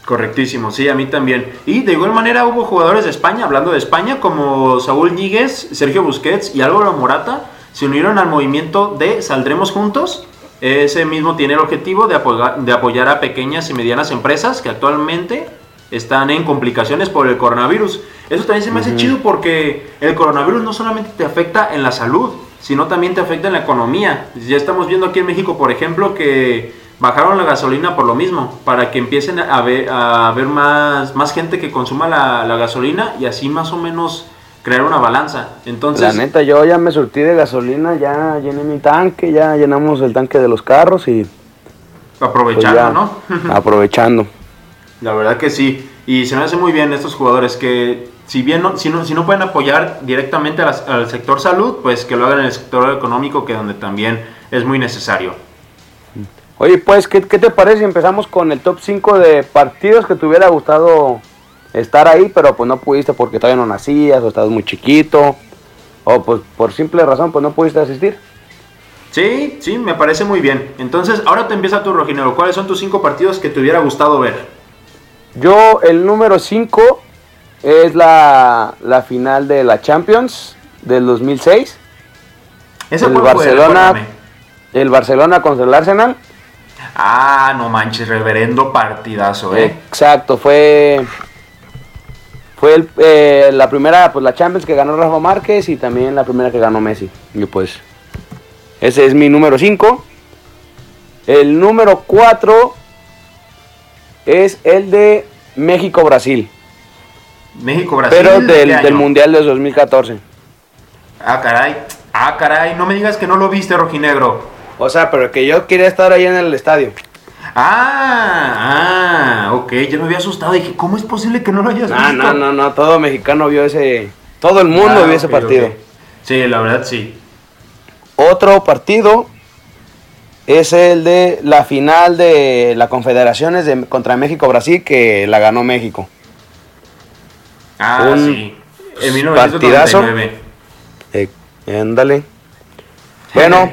S4: Correctísimo, sí, a mí también. Y de igual manera hubo jugadores de España, hablando de España, como Saúl Ñíguez, Sergio Busquets y Álvaro Morata, se unieron al movimiento de Saldremos Juntos. Ese mismo tiene el objetivo de apoyar, de apoyar a pequeñas y medianas empresas que actualmente están en complicaciones por el coronavirus. Eso también se me hace chido porque el coronavirus no solamente te afecta en la salud, sino también te afecta en la economía. Ya estamos viendo aquí en México, por ejemplo, que bajaron la gasolina por lo mismo, para que empiecen a ver, a ver más, más gente que consuma la, la gasolina y así más o menos crear una balanza. Entonces,
S7: La neta, yo ya me surtí de gasolina, ya llené mi tanque, ya llenamos el tanque de los carros y pues
S4: aprovechando, ¿no?
S7: aprovechando.
S4: La verdad que sí. Y se me hace muy bien estos jugadores que, si bien no, si no, si no pueden apoyar directamente las- al sector salud, pues que lo hagan en el sector económico, que donde también es muy necesario.
S7: Oye, pues, ¿qué, qué te parece si empezamos con el top 5 de partidos que te hubiera gustado estar ahí, pero pues no pudiste porque todavía no nacías o estabas muy chiquito, o pues por simple razón pues no pudiste asistir?
S4: Sí, sí, me parece muy bien. Entonces, ahora te empieza tu rojinero. ¿Cuáles son tus cinco partidos que te hubiera gustado ver?
S7: Yo, el número 5 es la, la final de la Champions del 2006.
S4: ¿Ese
S7: el? Barcelona, el Barcelona contra el Arsenal.
S4: Ah, no manches, reverendo partidazo, ¿eh?
S7: Exacto, fue fue el- eh, la primera, pues la Champions que ganó Rafa Márquez y también la primera que ganó Messi. Y pues ese es mi número 5. El número 4 es el de México-Brasil,
S4: México-Brasil.
S7: pero
S4: ¿de
S7: del, del? Mundial de 2014.
S4: Ah, caray. Ah, caray. No me digas que no lo viste, rojinegro.
S7: O sea, pero que yo quería estar ahí en el estadio.
S4: Ah, ah, ok. Ya me había asustado. Dije, ¿cómo es posible que no lo hayas
S7: No,
S4: visto?
S7: no, no, no, todo mexicano vio ese, todo el mundo
S4: Ah,
S7: vio ese partido.
S4: ok. Sí, la verdad sí.
S7: Otro partido es el de la final de la Confederaciones de, contra México-Brasil que la ganó México.
S4: Ah,
S7: Un
S4: sí. En
S7: partidazo.
S4: 1999.
S7: Eh, ándale. Bueno,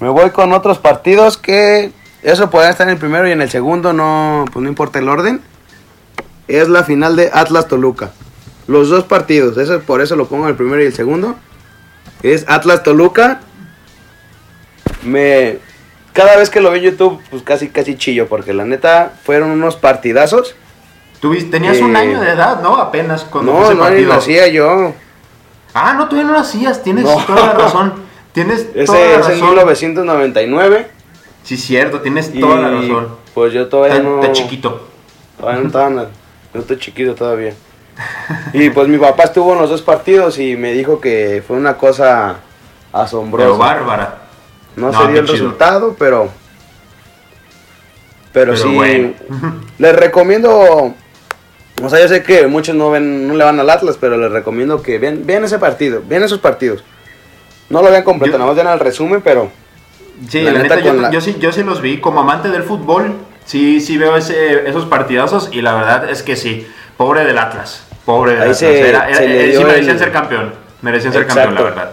S7: me voy con otros partidos que eso puede estar en el primero y en el segundo, no, pues no importa el orden. Es la final de Atlas Toluca. Los dos partidos, eso, por eso lo pongo en el primero y el segundo. Es Atlas Toluca. Me cada vez que lo veo en YouTube, pues casi casi chillo porque la neta fueron unos partidazos.
S4: Tú vis- tenías un
S7: Eh,
S4: año de edad, ¿no? Apenas cuando
S7: No,
S4: ese
S7: no
S4: partido.
S7: nacía yo.
S4: Ah, no, todavía no nacías. Tienes
S7: No.
S4: toda la razón. Tienes toda
S7: Ese
S4: la
S7: es en
S4: razón.
S7: 1999.
S4: Sí, cierto. Tienes
S7: Y,
S4: toda la razón.
S7: Pues yo todavía
S4: Está,
S7: no.
S4: está chiquito.
S7: Todavía no estaba no estoy chiquito todavía. Y pues mi papá estuvo en los dos partidos y me dijo que fue una cosa asombrosa.
S4: Pero bárbara.
S7: no,
S4: No,
S7: se dio el
S4: chido.
S7: resultado, pero. Pero,
S4: Pero
S7: sí.
S4: bueno.
S7: Les recomiendo. O sea, yo sé que muchos no ven, no le van al Atlas, pero les recomiendo que vean, vean ese partido, vean esos partidos. No lo vean completo,
S4: Yo-
S7: nada más vean el resumen, pero
S4: Sí,
S7: La
S4: la,
S7: neta,
S4: neta, yo,
S7: la-
S4: yo sí, yo sí los vi. Como amante del fútbol, sí, sí veo ese, esos partidazos. Y la verdad es que sí. Pobre del Atlas. Pobre del
S7: Ahí
S4: Atlas.
S7: se-
S4: Era- era-
S7: se le
S4: eh, sí merecían
S7: el-
S4: ser campeón. Merecían ser campeón, la verdad.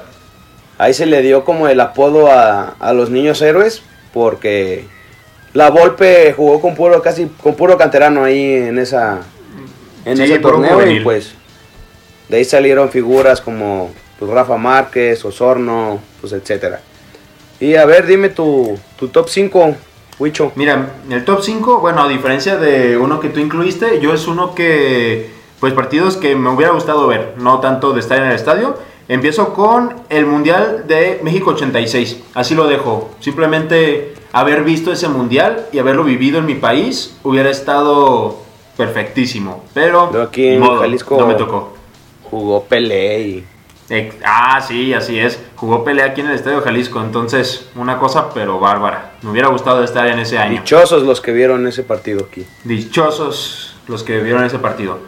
S7: ahí se le dio como el apodo a, a los niños héroes, porque la Volpe jugó con puro, casi con puro canterano ahí en esa en
S4: Sí,
S7: ese torneo y pues de ahí salieron figuras como pues, Rafa Márquez, Osorno, pues etcétera. Y a ver, dime tu, tu top 5, Huicho.
S4: Mira, el top 5, bueno, a diferencia de uno que tú incluiste, yo es uno que, pues partidos que me hubiera gustado ver, no tanto de estar en el estadio. Empiezo con el Mundial de México 86, así lo dejo. Simplemente haber visto ese Mundial y haberlo vivido en mi país hubiera estado perfectísimo, pero
S7: Yo aquí en
S4: modo,
S7: Jalisco-
S4: no me tocó.
S7: Jugó Pelé y
S4: Ah, sí, así es. Jugó pelea aquí en el Estadio Jalisco, entonces una cosa pero bárbara. Me hubiera gustado estar en ese año.
S7: dichosos los que vieron ese partido aquí.
S4: Dichosos los que vieron ese partido.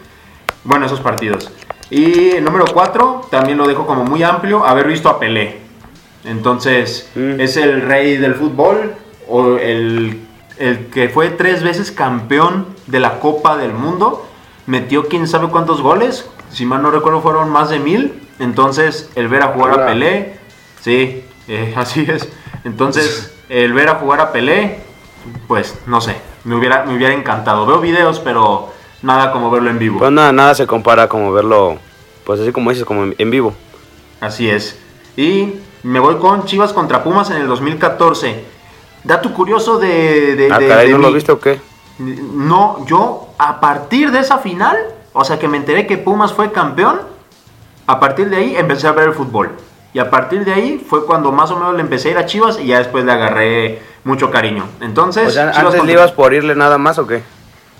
S4: Bueno, esos partidos. Y el número 4, también lo dejo como muy amplio, haber visto a Pelé. Entonces,
S7: Mm.
S4: es el rey del fútbol, o el, el que fue tres veces campeón de la Copa del Mundo. Metió quién sabe cuántos goles, si mal no recuerdo fueron más de mil. Entonces, el ver a jugar a. Pelé, sí, eh, así es. Entonces, el ver a jugar a Pelé, pues no sé, Me hubiera, me hubiera encantado. Veo videos, pero nada como verlo en vivo.
S7: Pues nada, nada se compara como verlo, pues así como dices, como en, en vivo.
S4: Así es. Y me voy con Chivas contra Pumas en el 2014. Dato curioso de... de-
S7: Ah,
S4: de-
S7: caray,
S4: de
S7: ¿no lo viste o qué?
S4: No, yo a partir de esa final, o sea que me enteré que Pumas fue campeón, a partir de ahí empecé a ver el fútbol. Y a partir de ahí fue cuando más o menos le empecé a ir a Chivas y ya después le agarré mucho cariño. Entonces,
S7: O sea,
S4: Chivas
S7: antes le ibas por irle nada más o qué?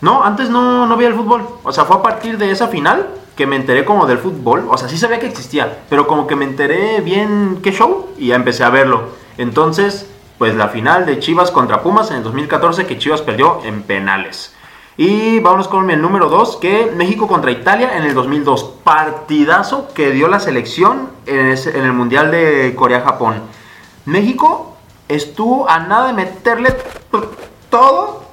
S4: No, antes no, no veía el fútbol. O sea, fue a partir de esa final que me enteré como del fútbol. O sea, sí sabía que existía, pero como que me enteré bien qué show y ya empecé a verlo. Entonces, pues la final de Chivas contra Pumas en el 2014 que Chivas perdió en penales. Y vámonos con el número 2, que México contra Italia en el 2002. Partidazo que dio la selección en, ese- en el Mundial de Corea-Japón. México estuvo a nada de meterle todo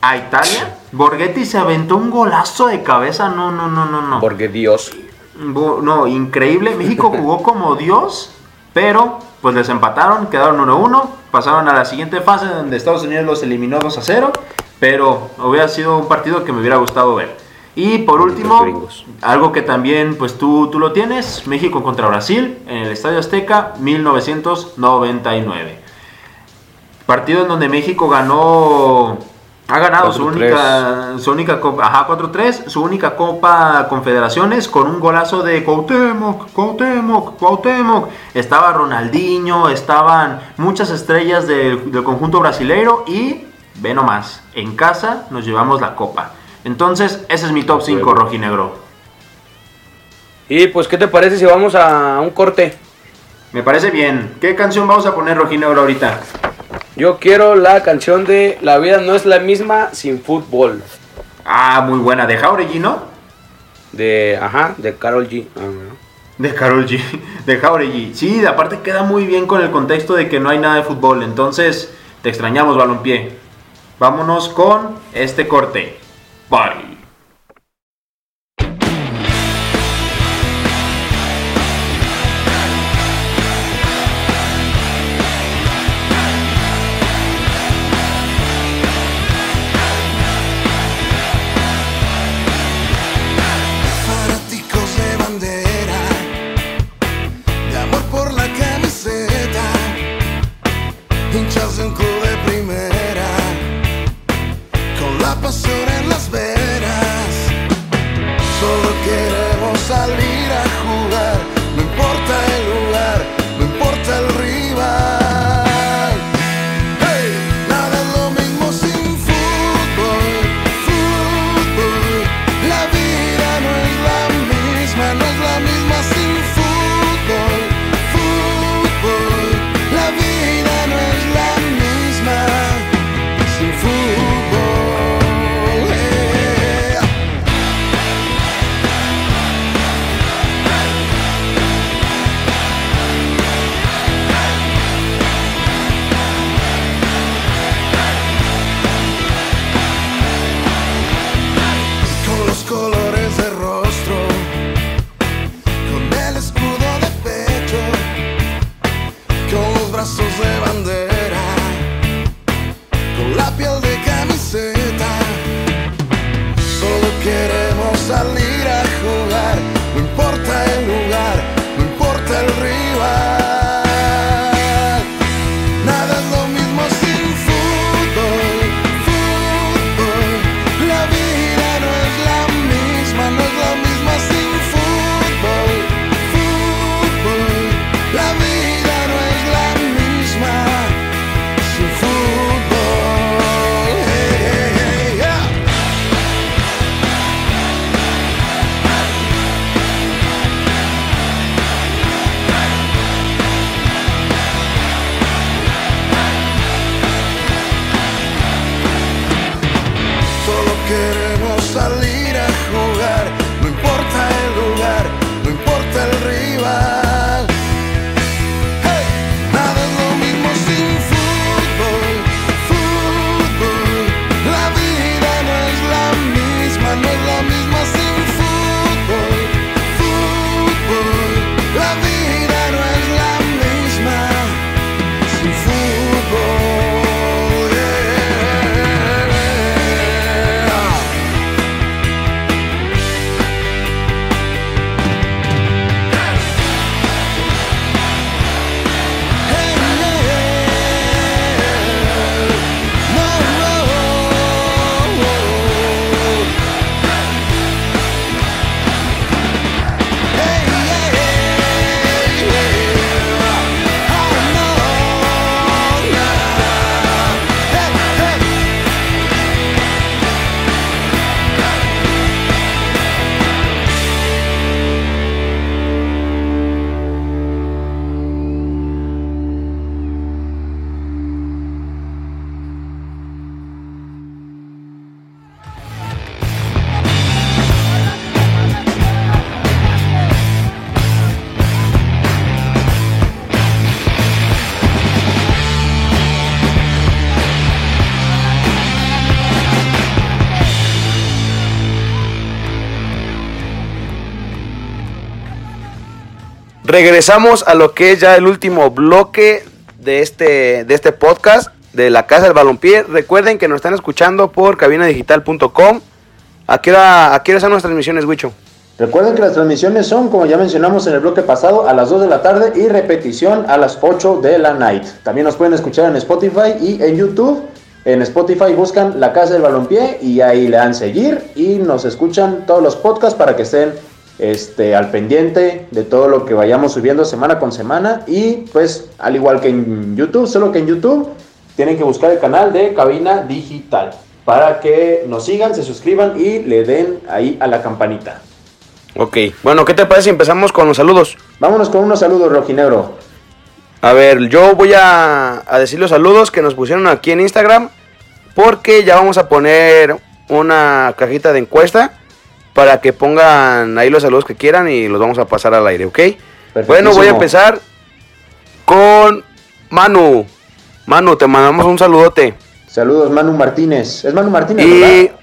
S4: a Italia. Borghetti se aventó un golazo de cabeza. No, no, no, no, no.
S7: Porque Dios.
S4: No, increíble. México jugó como Dios, pero pues les empataron, quedaron 1-1, pasaron a la siguiente fase donde Estados Unidos los eliminó 2-0, pero hubiera sido un partido que me hubiera gustado ver. Y por último, algo que también pues tú, tú lo tienes, México contra Brasil en el Estadio Azteca 1999. Partido en donde México ganó ha ganado su
S7: 4-3.
S4: única su única copa, ajá, 4-3, su única Copa Confederaciones con un golazo de Cuauhtémoc, Cuauhtémoc, Cuauhtémoc. Estaba Ronaldinho, estaban muchas estrellas del, del conjunto brasileiro y ve nomás, en casa nos llevamos la copa. Entonces, ese es mi top 5 rojinegro.
S7: Y pues, ¿qué te parece si vamos a un corte?
S4: Me parece bien. ¿Qué canción vamos a poner rojinegro ahorita?
S7: Yo quiero la canción de La vida no es la misma sin fútbol.
S4: Ah, muy buena, de Jauregui, ¿no?
S7: De, ajá, de Carol G. Ah.
S4: De Carol G, de Jauregui. Sí, aparte queda muy bien con el contexto de que no hay nada de fútbol. Entonces, te extrañamos, balompié. Vámonos con este corte. Bye.
S7: Regresamos a lo que es ya el último bloque de este, de este podcast de la Casa del Balompié. Recuerden que nos están escuchando por cabinadigital.com. ¿A qué hora, son nuestras transmisiones, Wicho?
S4: Recuerden que las transmisiones son, como ya mencionamos en el bloque pasado, a las 2 de la tarde y repetición a las 8 de la night. También nos pueden escuchar en Spotify y en YouTube. En Spotify buscan La Casa del Balompié y ahí le dan seguir y nos escuchan todos los podcasts para que estén este, al pendiente de todo lo que vayamos subiendo semana con semana. Y pues al igual que en YouTube, solo que en YouTube tienen que buscar el canal de Cabina Digital para que nos sigan, se suscriban y le den ahí a la campanita.
S7: Ok, bueno, ¿qué te parece si empezamos con los saludos?
S4: Vámonos con unos saludos, Rojinegro.
S7: A ver, yo voy a, a decir los saludos que nos pusieron aquí en Instagram. Porque ya vamos a poner una cajita de encuesta para que pongan ahí los saludos que quieran y los vamos a pasar al aire, ¿ok? Bueno, voy a empezar con Manu. Manu, te mandamos un saludote.
S4: Saludos, Manu Martínez. Es Manu Martínez,
S7: Y
S4: ¿verdad?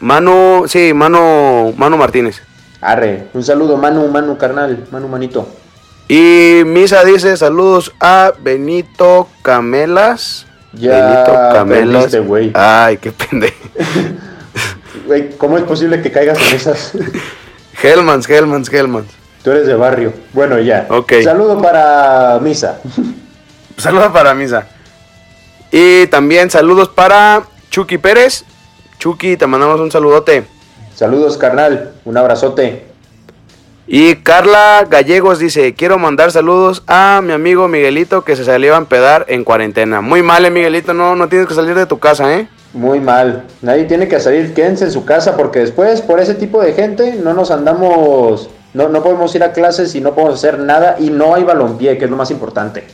S7: Manu, sí, Manu, Manu Martínez.
S4: Arre, un saludo, Manu, Manu, carnal, Manu, manito.
S7: Y Misa dice saludos a Benito Camelas.
S4: Ya
S7: Benito Camelas.
S4: perdiste.
S7: Ay, qué pendejo.
S4: Güey, ¿cómo es posible que caigas en esas?
S7: Hellmans, Hellmans, Hellmans.
S4: Tú eres de barrio. Bueno, ya.
S7: Ok.
S4: Saludo para Misa.
S7: Saludos para Misa. Y también saludos para Chucky Pérez. Chucky, te mandamos un saludote.
S4: Saludos, carnal. Un abrazote.
S7: Y Carla Gallegos dice, quiero mandar saludos a mi amigo Miguelito que se salió a empedar en cuarentena. Muy mal, eh, Miguelito, no, no tienes que salir de tu casa, ¿eh?
S4: Muy mal. Nadie tiene que salir. Quédense en su casa porque después, por ese tipo de gente, no nos andamos. No, no podemos ir a clases y no podemos hacer nada. Y no hay balompié, que es lo más importante.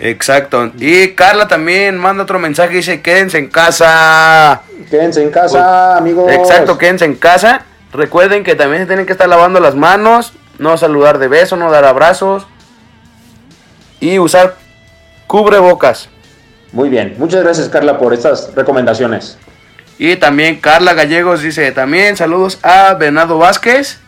S7: Exacto. Y Carla también manda otro mensaje, dice, quédense en casa.
S4: Quédense en casa, amigos.
S7: Pues, Exacto, quédense en casa. Recuerden que también se tienen que estar lavando las manos, no saludar de beso, no dar abrazos y usar cubrebocas.
S4: Muy bien. Muchas gracias, Carla, por estas recomendaciones.
S7: Y también Carla Gallegos dice también saludos a Bernardo Vázquez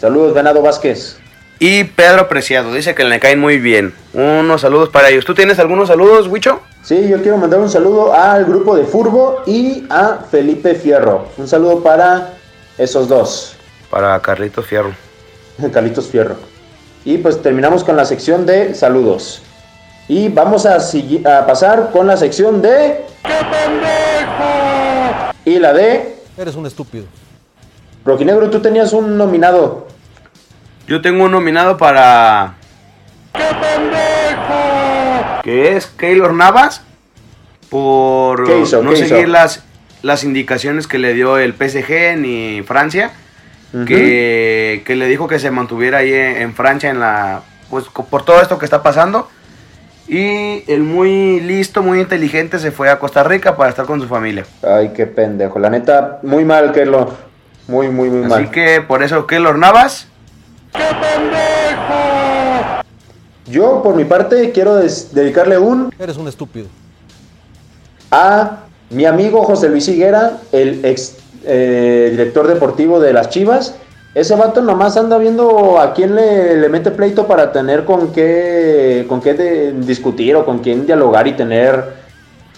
S4: Saludos, Venado Vázquez.
S7: y Pedro Preciado. Dice que le caen muy bien. Unos saludos para ellos. ¿Tú tienes algunos saludos, Wicho?
S4: Sí, yo quiero mandar un saludo al grupo de Furbo y a Felipe Fierro. Un saludo para esos dos,
S7: Para Carlitos Fierro.
S4: Carlitos Fierro. Y pues terminamos con la sección de saludos. Y vamos a, pasar con la sección de... Y la de...
S9: Eres un estúpido.
S4: Rojinegro, tú tenías un nominado.
S7: Yo tengo un nominado para. Que es Keylor Navas. Por
S4: ¿Qué hizo?
S7: no
S4: ¿Qué hizo?
S7: seguir las, las indicaciones que le dio el PSG ni Francia.
S4: Ujú.
S7: que, que le dijo que se mantuviera ahí en, en Francia en la. Pues por todo esto que está pasando. Y el muy listo, muy inteligente se fue a Costa Rica para estar con su familia.
S4: Ay, qué pendejo. La neta, muy mal, Kerlo. Muy, muy, muy
S7: Así
S4: mal.
S7: que por eso Keylor Navas.
S4: Yo, por mi parte, quiero dedicarle un
S9: Eres un estúpido.
S4: a mi amigo José Luis Higuera, el ex eh, director deportivo de las Chivas. Ese vato nomás anda viendo a quién le, le mete pleito para tener con qué, con qué de- discutir o con quién dialogar y tener,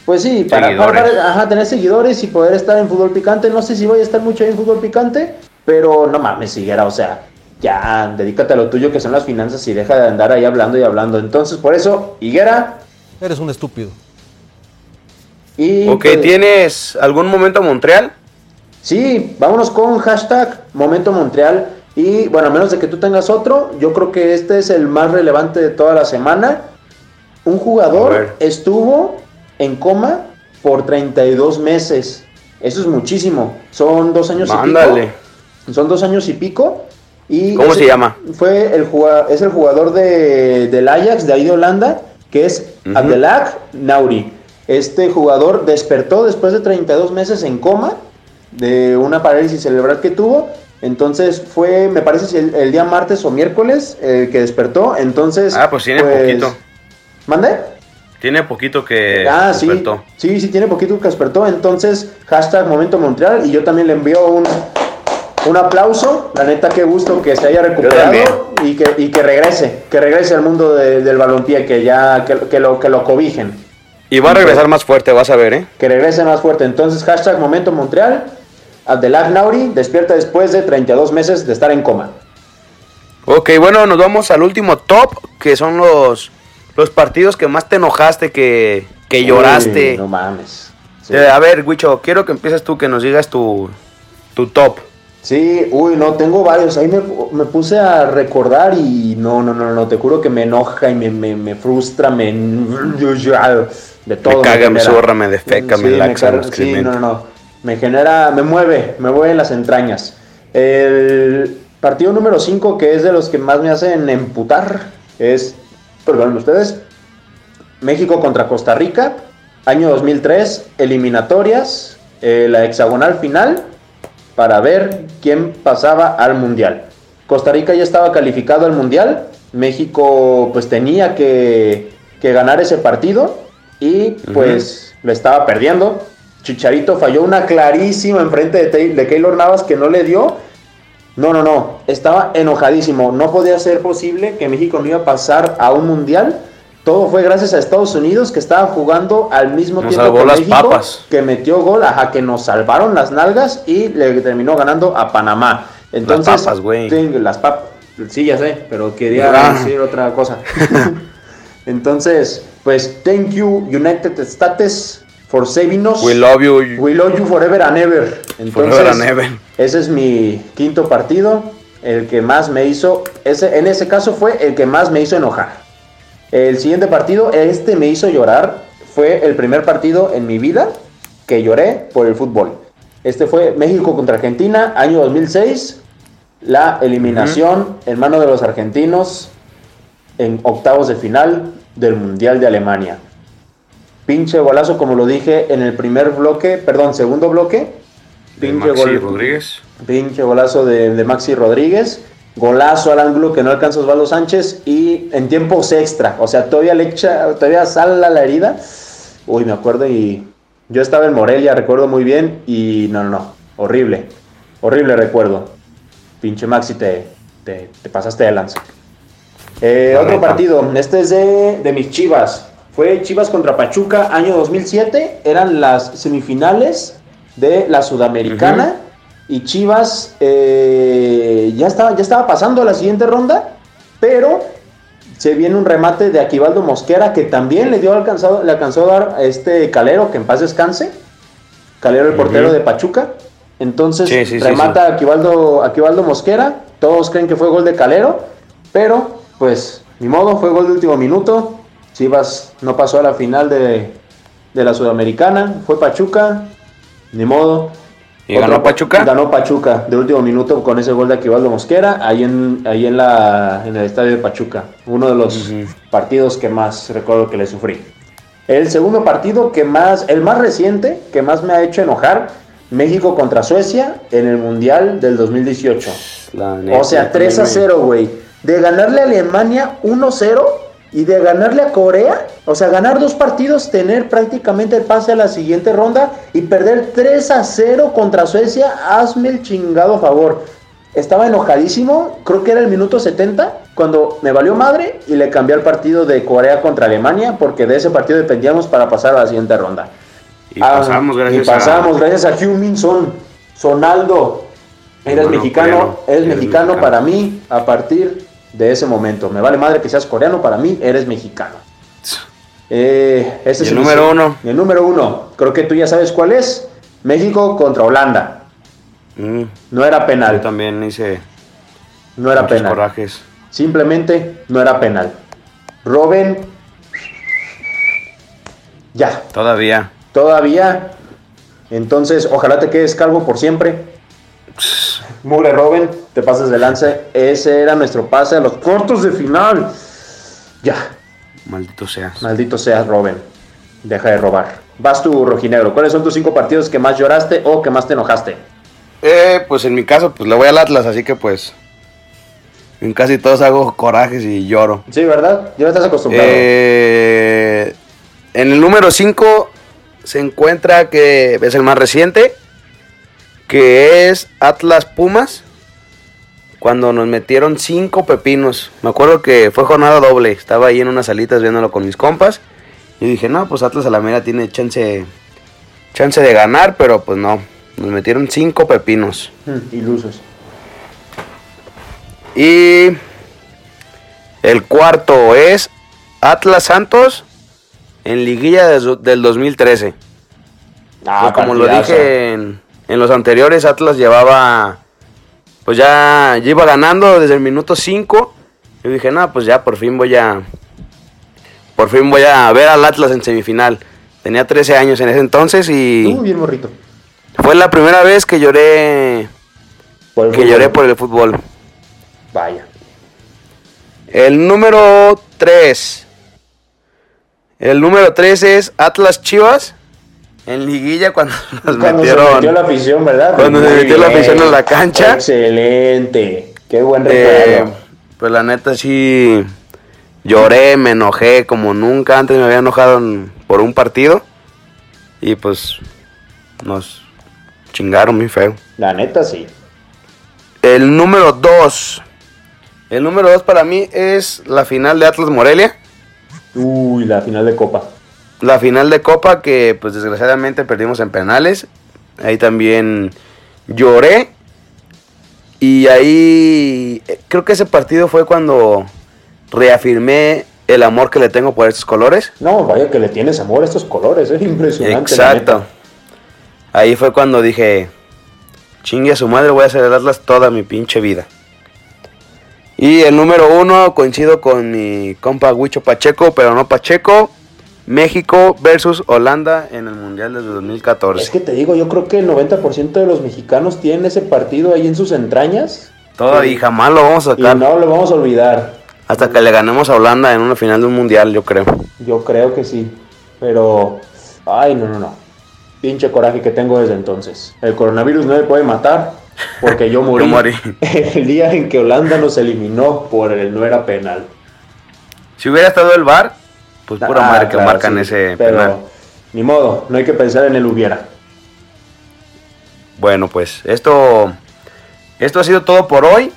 S4: pues sí, para,
S7: Seguidores.
S4: para- ajá, tener seguidores y poder estar en fútbol picante. No sé si voy a estar mucho en fútbol picante, pero no mames, Higuera, o sea, ya, dedícate a lo tuyo que son las finanzas y deja de andar ahí hablando y hablando. Entonces, por eso, Higuera
S9: Eres un estúpido.
S4: y...
S7: Ok,
S4: pues,
S7: ¿tienes algún momento a Montreal?
S4: Sí, vámonos con hashtag Momento Montreal. Y bueno, a menos de que tú tengas otro, yo creo que este es el más relevante de toda la semana. Un jugador estuvo en coma por 32 meses. Eso es muchísimo. Son dos años y
S7: Mándale.
S4: pico. Son dos años y pico. Y
S7: ¿Cómo se llama?
S4: Fue el es el jugador de, del Ajax, de ahí de Holanda, que es
S7: Ujú.
S4: Abdelak Nauri. Este jugador despertó después de 32 meses en coma de una parálisis cerebral que tuvo. Entonces fue, me parece, el, el día martes o miércoles eh, que despertó. Entonces.
S7: Ah, pues tiene poquito.
S4: ¿Mande?
S7: Tiene poquito que
S4: ah, sí. un aplauso. La neta, qué gusto que se haya recuperado y que, y que regrese, que regrese al mundo de- del balompié, que ya, que, que lo, que lo cobijen.
S7: Y va a regresar más fuerte, vas a ver, ¿eh?
S4: Que regrese más fuerte. Entonces, hashtag Momento Montreal. Abdelak Nauri despierta después de 32 meses de estar en coma.
S7: Ok, bueno, nos vamos al último top, que son los, los partidos que más te enojaste, que, que lloraste.
S4: No mames. Sí.
S7: Eh, a ver, Wicho, quiero que empieces tú, que nos digas tu, tu top.
S4: Sí, uy, no, tengo varios. Ahí me, me puse a recordar y no, no, no, no, te juro que me enoja y me, me, me frustra, me... De todo.
S7: me caga, me zurra, me defeca, me laxa, me
S4: Sí,
S7: excrementa.
S4: no, no, me genera, me mueve, me mueve en las entrañas. El partido número 5, que es de los que más me hacen emputar, es, perdónenme ustedes, México contra Costa Rica, año 2003, eliminatorias, eh, la hexagonal final, para ver quién pasaba al Mundial. Costa Rica ya estaba calificado al Mundial, México pues tenía que, que ganar ese partido y pues lo estaba perdiendo. Chicharito falló una clarísima enfrente de, de Keylor Navas que no le dio. No, no, no, estaba enojadísimo. No podía ser posible que México no iba a pasar a un Mundial. Todo fue gracias a Estados Unidos que estaba jugando al mismo
S7: Nos
S4: tiempo que
S7: las
S4: México,
S7: papas.
S4: que metió gol, ajá, que nos salvaron las nalgas y le terminó ganando a Panamá. Entonces,
S7: papas, güey.
S4: las papas. Sí, ya sé, pero quería
S7: Ah.
S4: decir otra cosa. Entonces, pues, thank you, United States, for saving us.
S7: We love you.
S4: We love you forever and ever. Entonces,
S7: Forever and ever.
S4: ese es mi quinto partido, el que más me hizo, ese, en ese caso fue el que más me hizo enojar. El siguiente partido, este me hizo llorar, fue el primer partido en mi vida que lloré por el fútbol. Este fue México contra Argentina, año 2006, la eliminación en mano de los argentinos en octavos de final del Mundial de Alemania. Pinche golazo, como lo dije en el primer bloque, perdón, segundo bloque.
S7: De
S4: Pinche
S7: Maxi
S4: gol-
S7: Rodríguez.
S4: Pinche golazo de, de Maxi Rodríguez. Golazo al ángulo que no alcanza Osvaldo Sánchez. Y en tiempos extra. O sea, todavía le echa, todavía sala la herida. Uy, me acuerdo y. Yo estaba en Morelia, recuerdo muy bien. Y no, no, no. Horrible. Horrible recuerdo. Pinche Maxi, te, te, te pasaste de lanza. Eh, otro partido. Este es de, de mis chivas. Fue Chivas contra Pachuca, año 2007. Eran las semifinales de la Sudamericana. Y Chivas eh, ya, estaba, ya estaba pasando a la siguiente ronda. Pero se viene un remate de Aquivaldo Mosquera que también le dio alcanzado, le alcanzó a dar a este Calero, que en paz descanse. Calero, el portero de Pachuca. Entonces
S7: Sí, sí, sí,
S4: remata Aquivaldo, Aquivaldo Mosquera. Todos creen que fue gol de Calero. Pero, pues, ni modo, fue gol de último minuto. Chivas no pasó a la final de, de la Sudamericana. Fue Pachuca. Ni modo.
S7: ¿Y ganó Pachuca?
S4: Ganó Pachuca de último minuto con ese gol de Aquivaldo Mosquera. Ahí en, ahí en, la, en el estadio de Pachuca. Uno de los partidos que más recuerdo que le sufrí. El segundo partido que más, el más reciente, que más me ha hecho enojar, México contra Suecia en el Mundial del 2018.
S7: La neta,
S4: O sea, 3 a
S7: también
S4: 0, güey. De ganarle a Alemania 1-0 y de ganarle a Corea, o sea, ganar dos partidos, tener prácticamente el pase a la siguiente ronda y perder 3 a 0 contra Suecia, hazme el chingado favor. Estaba enojadísimo, creo que era el minuto 70, cuando me valió madre y le cambié al partido de Corea contra Alemania, porque de ese partido dependíamos para pasar a la siguiente ronda.
S7: Y
S4: Ah,
S7: pasamos gracias
S4: y pasamos
S7: a...
S4: gracias a Hugh Min Son, Sonaldo. Eres
S7: Hermano
S4: mexicano, eres
S7: eres
S4: mexicano
S7: mexicano.
S4: para mí a partir de ese momento. Me vale madre que seas coreano, para mí eres mexicano. Eh, ese
S7: Y el número uno.
S4: El número uno, creo que tú ya sabes cuál es. México contra Holanda.
S7: Mm,
S4: No era
S7: yo
S4: penal,
S7: también hice
S4: no era penal.
S7: corajes.
S4: Simplemente no era penal. Robin, ya,
S7: Todavía.
S4: Todavía. Entonces, ojalá te quedes calvo por siempre. Mugre Robin, te pases de lance. Ese era nuestro pase a los cortos de final. Ya,
S7: Maldito seas.
S4: maldito seas Robin. Deja de robar. Vas tú, rojinegro. ¿Cuáles son tus cinco partidos que más lloraste o que más te enojaste?
S7: Eh, pues en mi caso, pues le voy al Atlas, así que pues... En casi todos hago corajes y lloro.
S4: Sí, ¿verdad? Ya estás acostumbrado.
S7: Eh, en el número 5 se encuentra que es el más reciente. Que es Atlas Pumas. Cuando nos metieron cinco pepinos. Me acuerdo que fue jornada doble. Estaba ahí en unas salitas viéndolo con mis compas. Y dije, no, pues Atlas a la mera tiene chance, chance de ganar, pero pues no. Nos metieron cinco pepinos.
S4: Mm, Ilusos.
S7: Y el cuarto es Atlas Santos en liguilla de- del 2013.
S4: Ah,
S7: Pues como lo dije en, en los anteriores, Atlas llevaba, pues ya, ya iba ganando desde el minuto 5. Y dije, no, pues ya por fin voy a, por fin voy a ver al Atlas en semifinal. Tenía 13 años en ese entonces y
S4: Uh, bien morrito.
S7: fue la primera vez que lloré,
S4: Por el
S7: que
S4: fútbol.
S7: lloré por el fútbol.
S4: Vaya.
S7: El número 3. El número 3 es Atlas Chivas. En liguilla cuando nos
S4: Cuando
S7: metieron.
S4: se metió la afición, ¿verdad?
S7: Cuando se metió la afición en la cancha.
S4: Excelente. Qué buen
S7: eh,
S4: recuerdo.
S7: pues la neta sí. Lloré, me enojé como nunca antes me había enojado en- por un partido. Y pues nos chingaron muy feo.
S4: La neta, sí.
S7: El número 2. El número 2 para mí es la final de Atlas Morelia.
S4: Uy, la final de Copa.
S7: La final de Copa que pues desgraciadamente perdimos en penales. Ahí también lloré. Y ahí eh, creo que ese partido fue cuando reafirmé el amor que le tengo por estos colores.
S4: No, vaya que le tienes amor a estos colores, es impresionante.
S7: Exacto. Ahí fue cuando dije, chingue a su madre, voy a celebrarlas toda mi pinche vida. Y el número uno, coincido con mi compa Huicho Pacheco, pero no Pacheco. México versus Holanda en el Mundial del 2014.
S4: Es que te digo, yo creo que el 90% de los mexicanos tienen ese partido ahí en sus entrañas.
S7: Todavía jamás lo vamos a
S4: Y
S7: sacar.
S4: no lo vamos a olvidar.
S7: Hasta que le ganemos a Holanda en una final de un Mundial, yo creo.
S4: Yo creo que sí. Pero, ay, no, no, no. Pinche coraje que tengo desde entonces. El coronavirus no me puede matar porque yo morí,
S7: Yo morí.
S4: el día en que Holanda nos eliminó por el no era penal.
S7: Si hubiera estado el VAR, pues pura
S4: Ah,
S7: que
S4: claro,
S7: marcan
S4: sí,
S7: ese
S4: Pero,
S7: penal.
S4: ni modo, no hay que pensar en el hubiera.
S7: Bueno, pues esto, esto ha sido todo por hoy.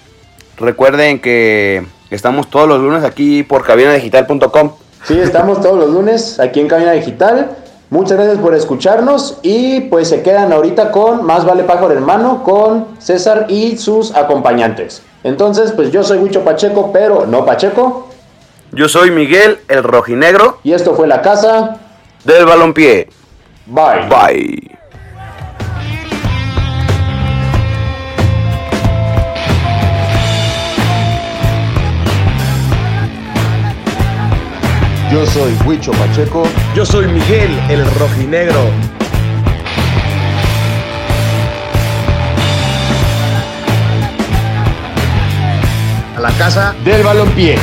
S7: Recuerden que estamos todos los lunes aquí por cabinadigital.com.
S4: Sí, estamos todos los lunes aquí en Cabina Digital. Muchas gracias por escucharnos y pues se quedan ahorita con Más vale pájaro hermano con César y sus acompañantes. Entonces, pues yo soy Huicho Pacheco, pero no Pacheco.
S7: Yo soy Miguel, el rojinegro
S4: Y esto fue La Casa.
S7: del balompié.
S4: Bye.
S7: Bye.
S10: Yo soy Huicho Pacheco.
S11: Yo soy Miguel, el rojinegro. A la casa
S10: Del balompié.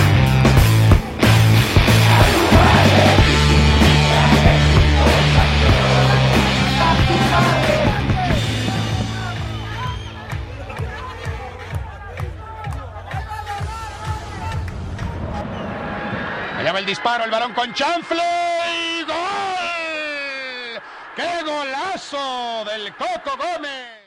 S1: El disparo, el balón con chanfle y gol. ¡Qué golazo del Coco Gómez!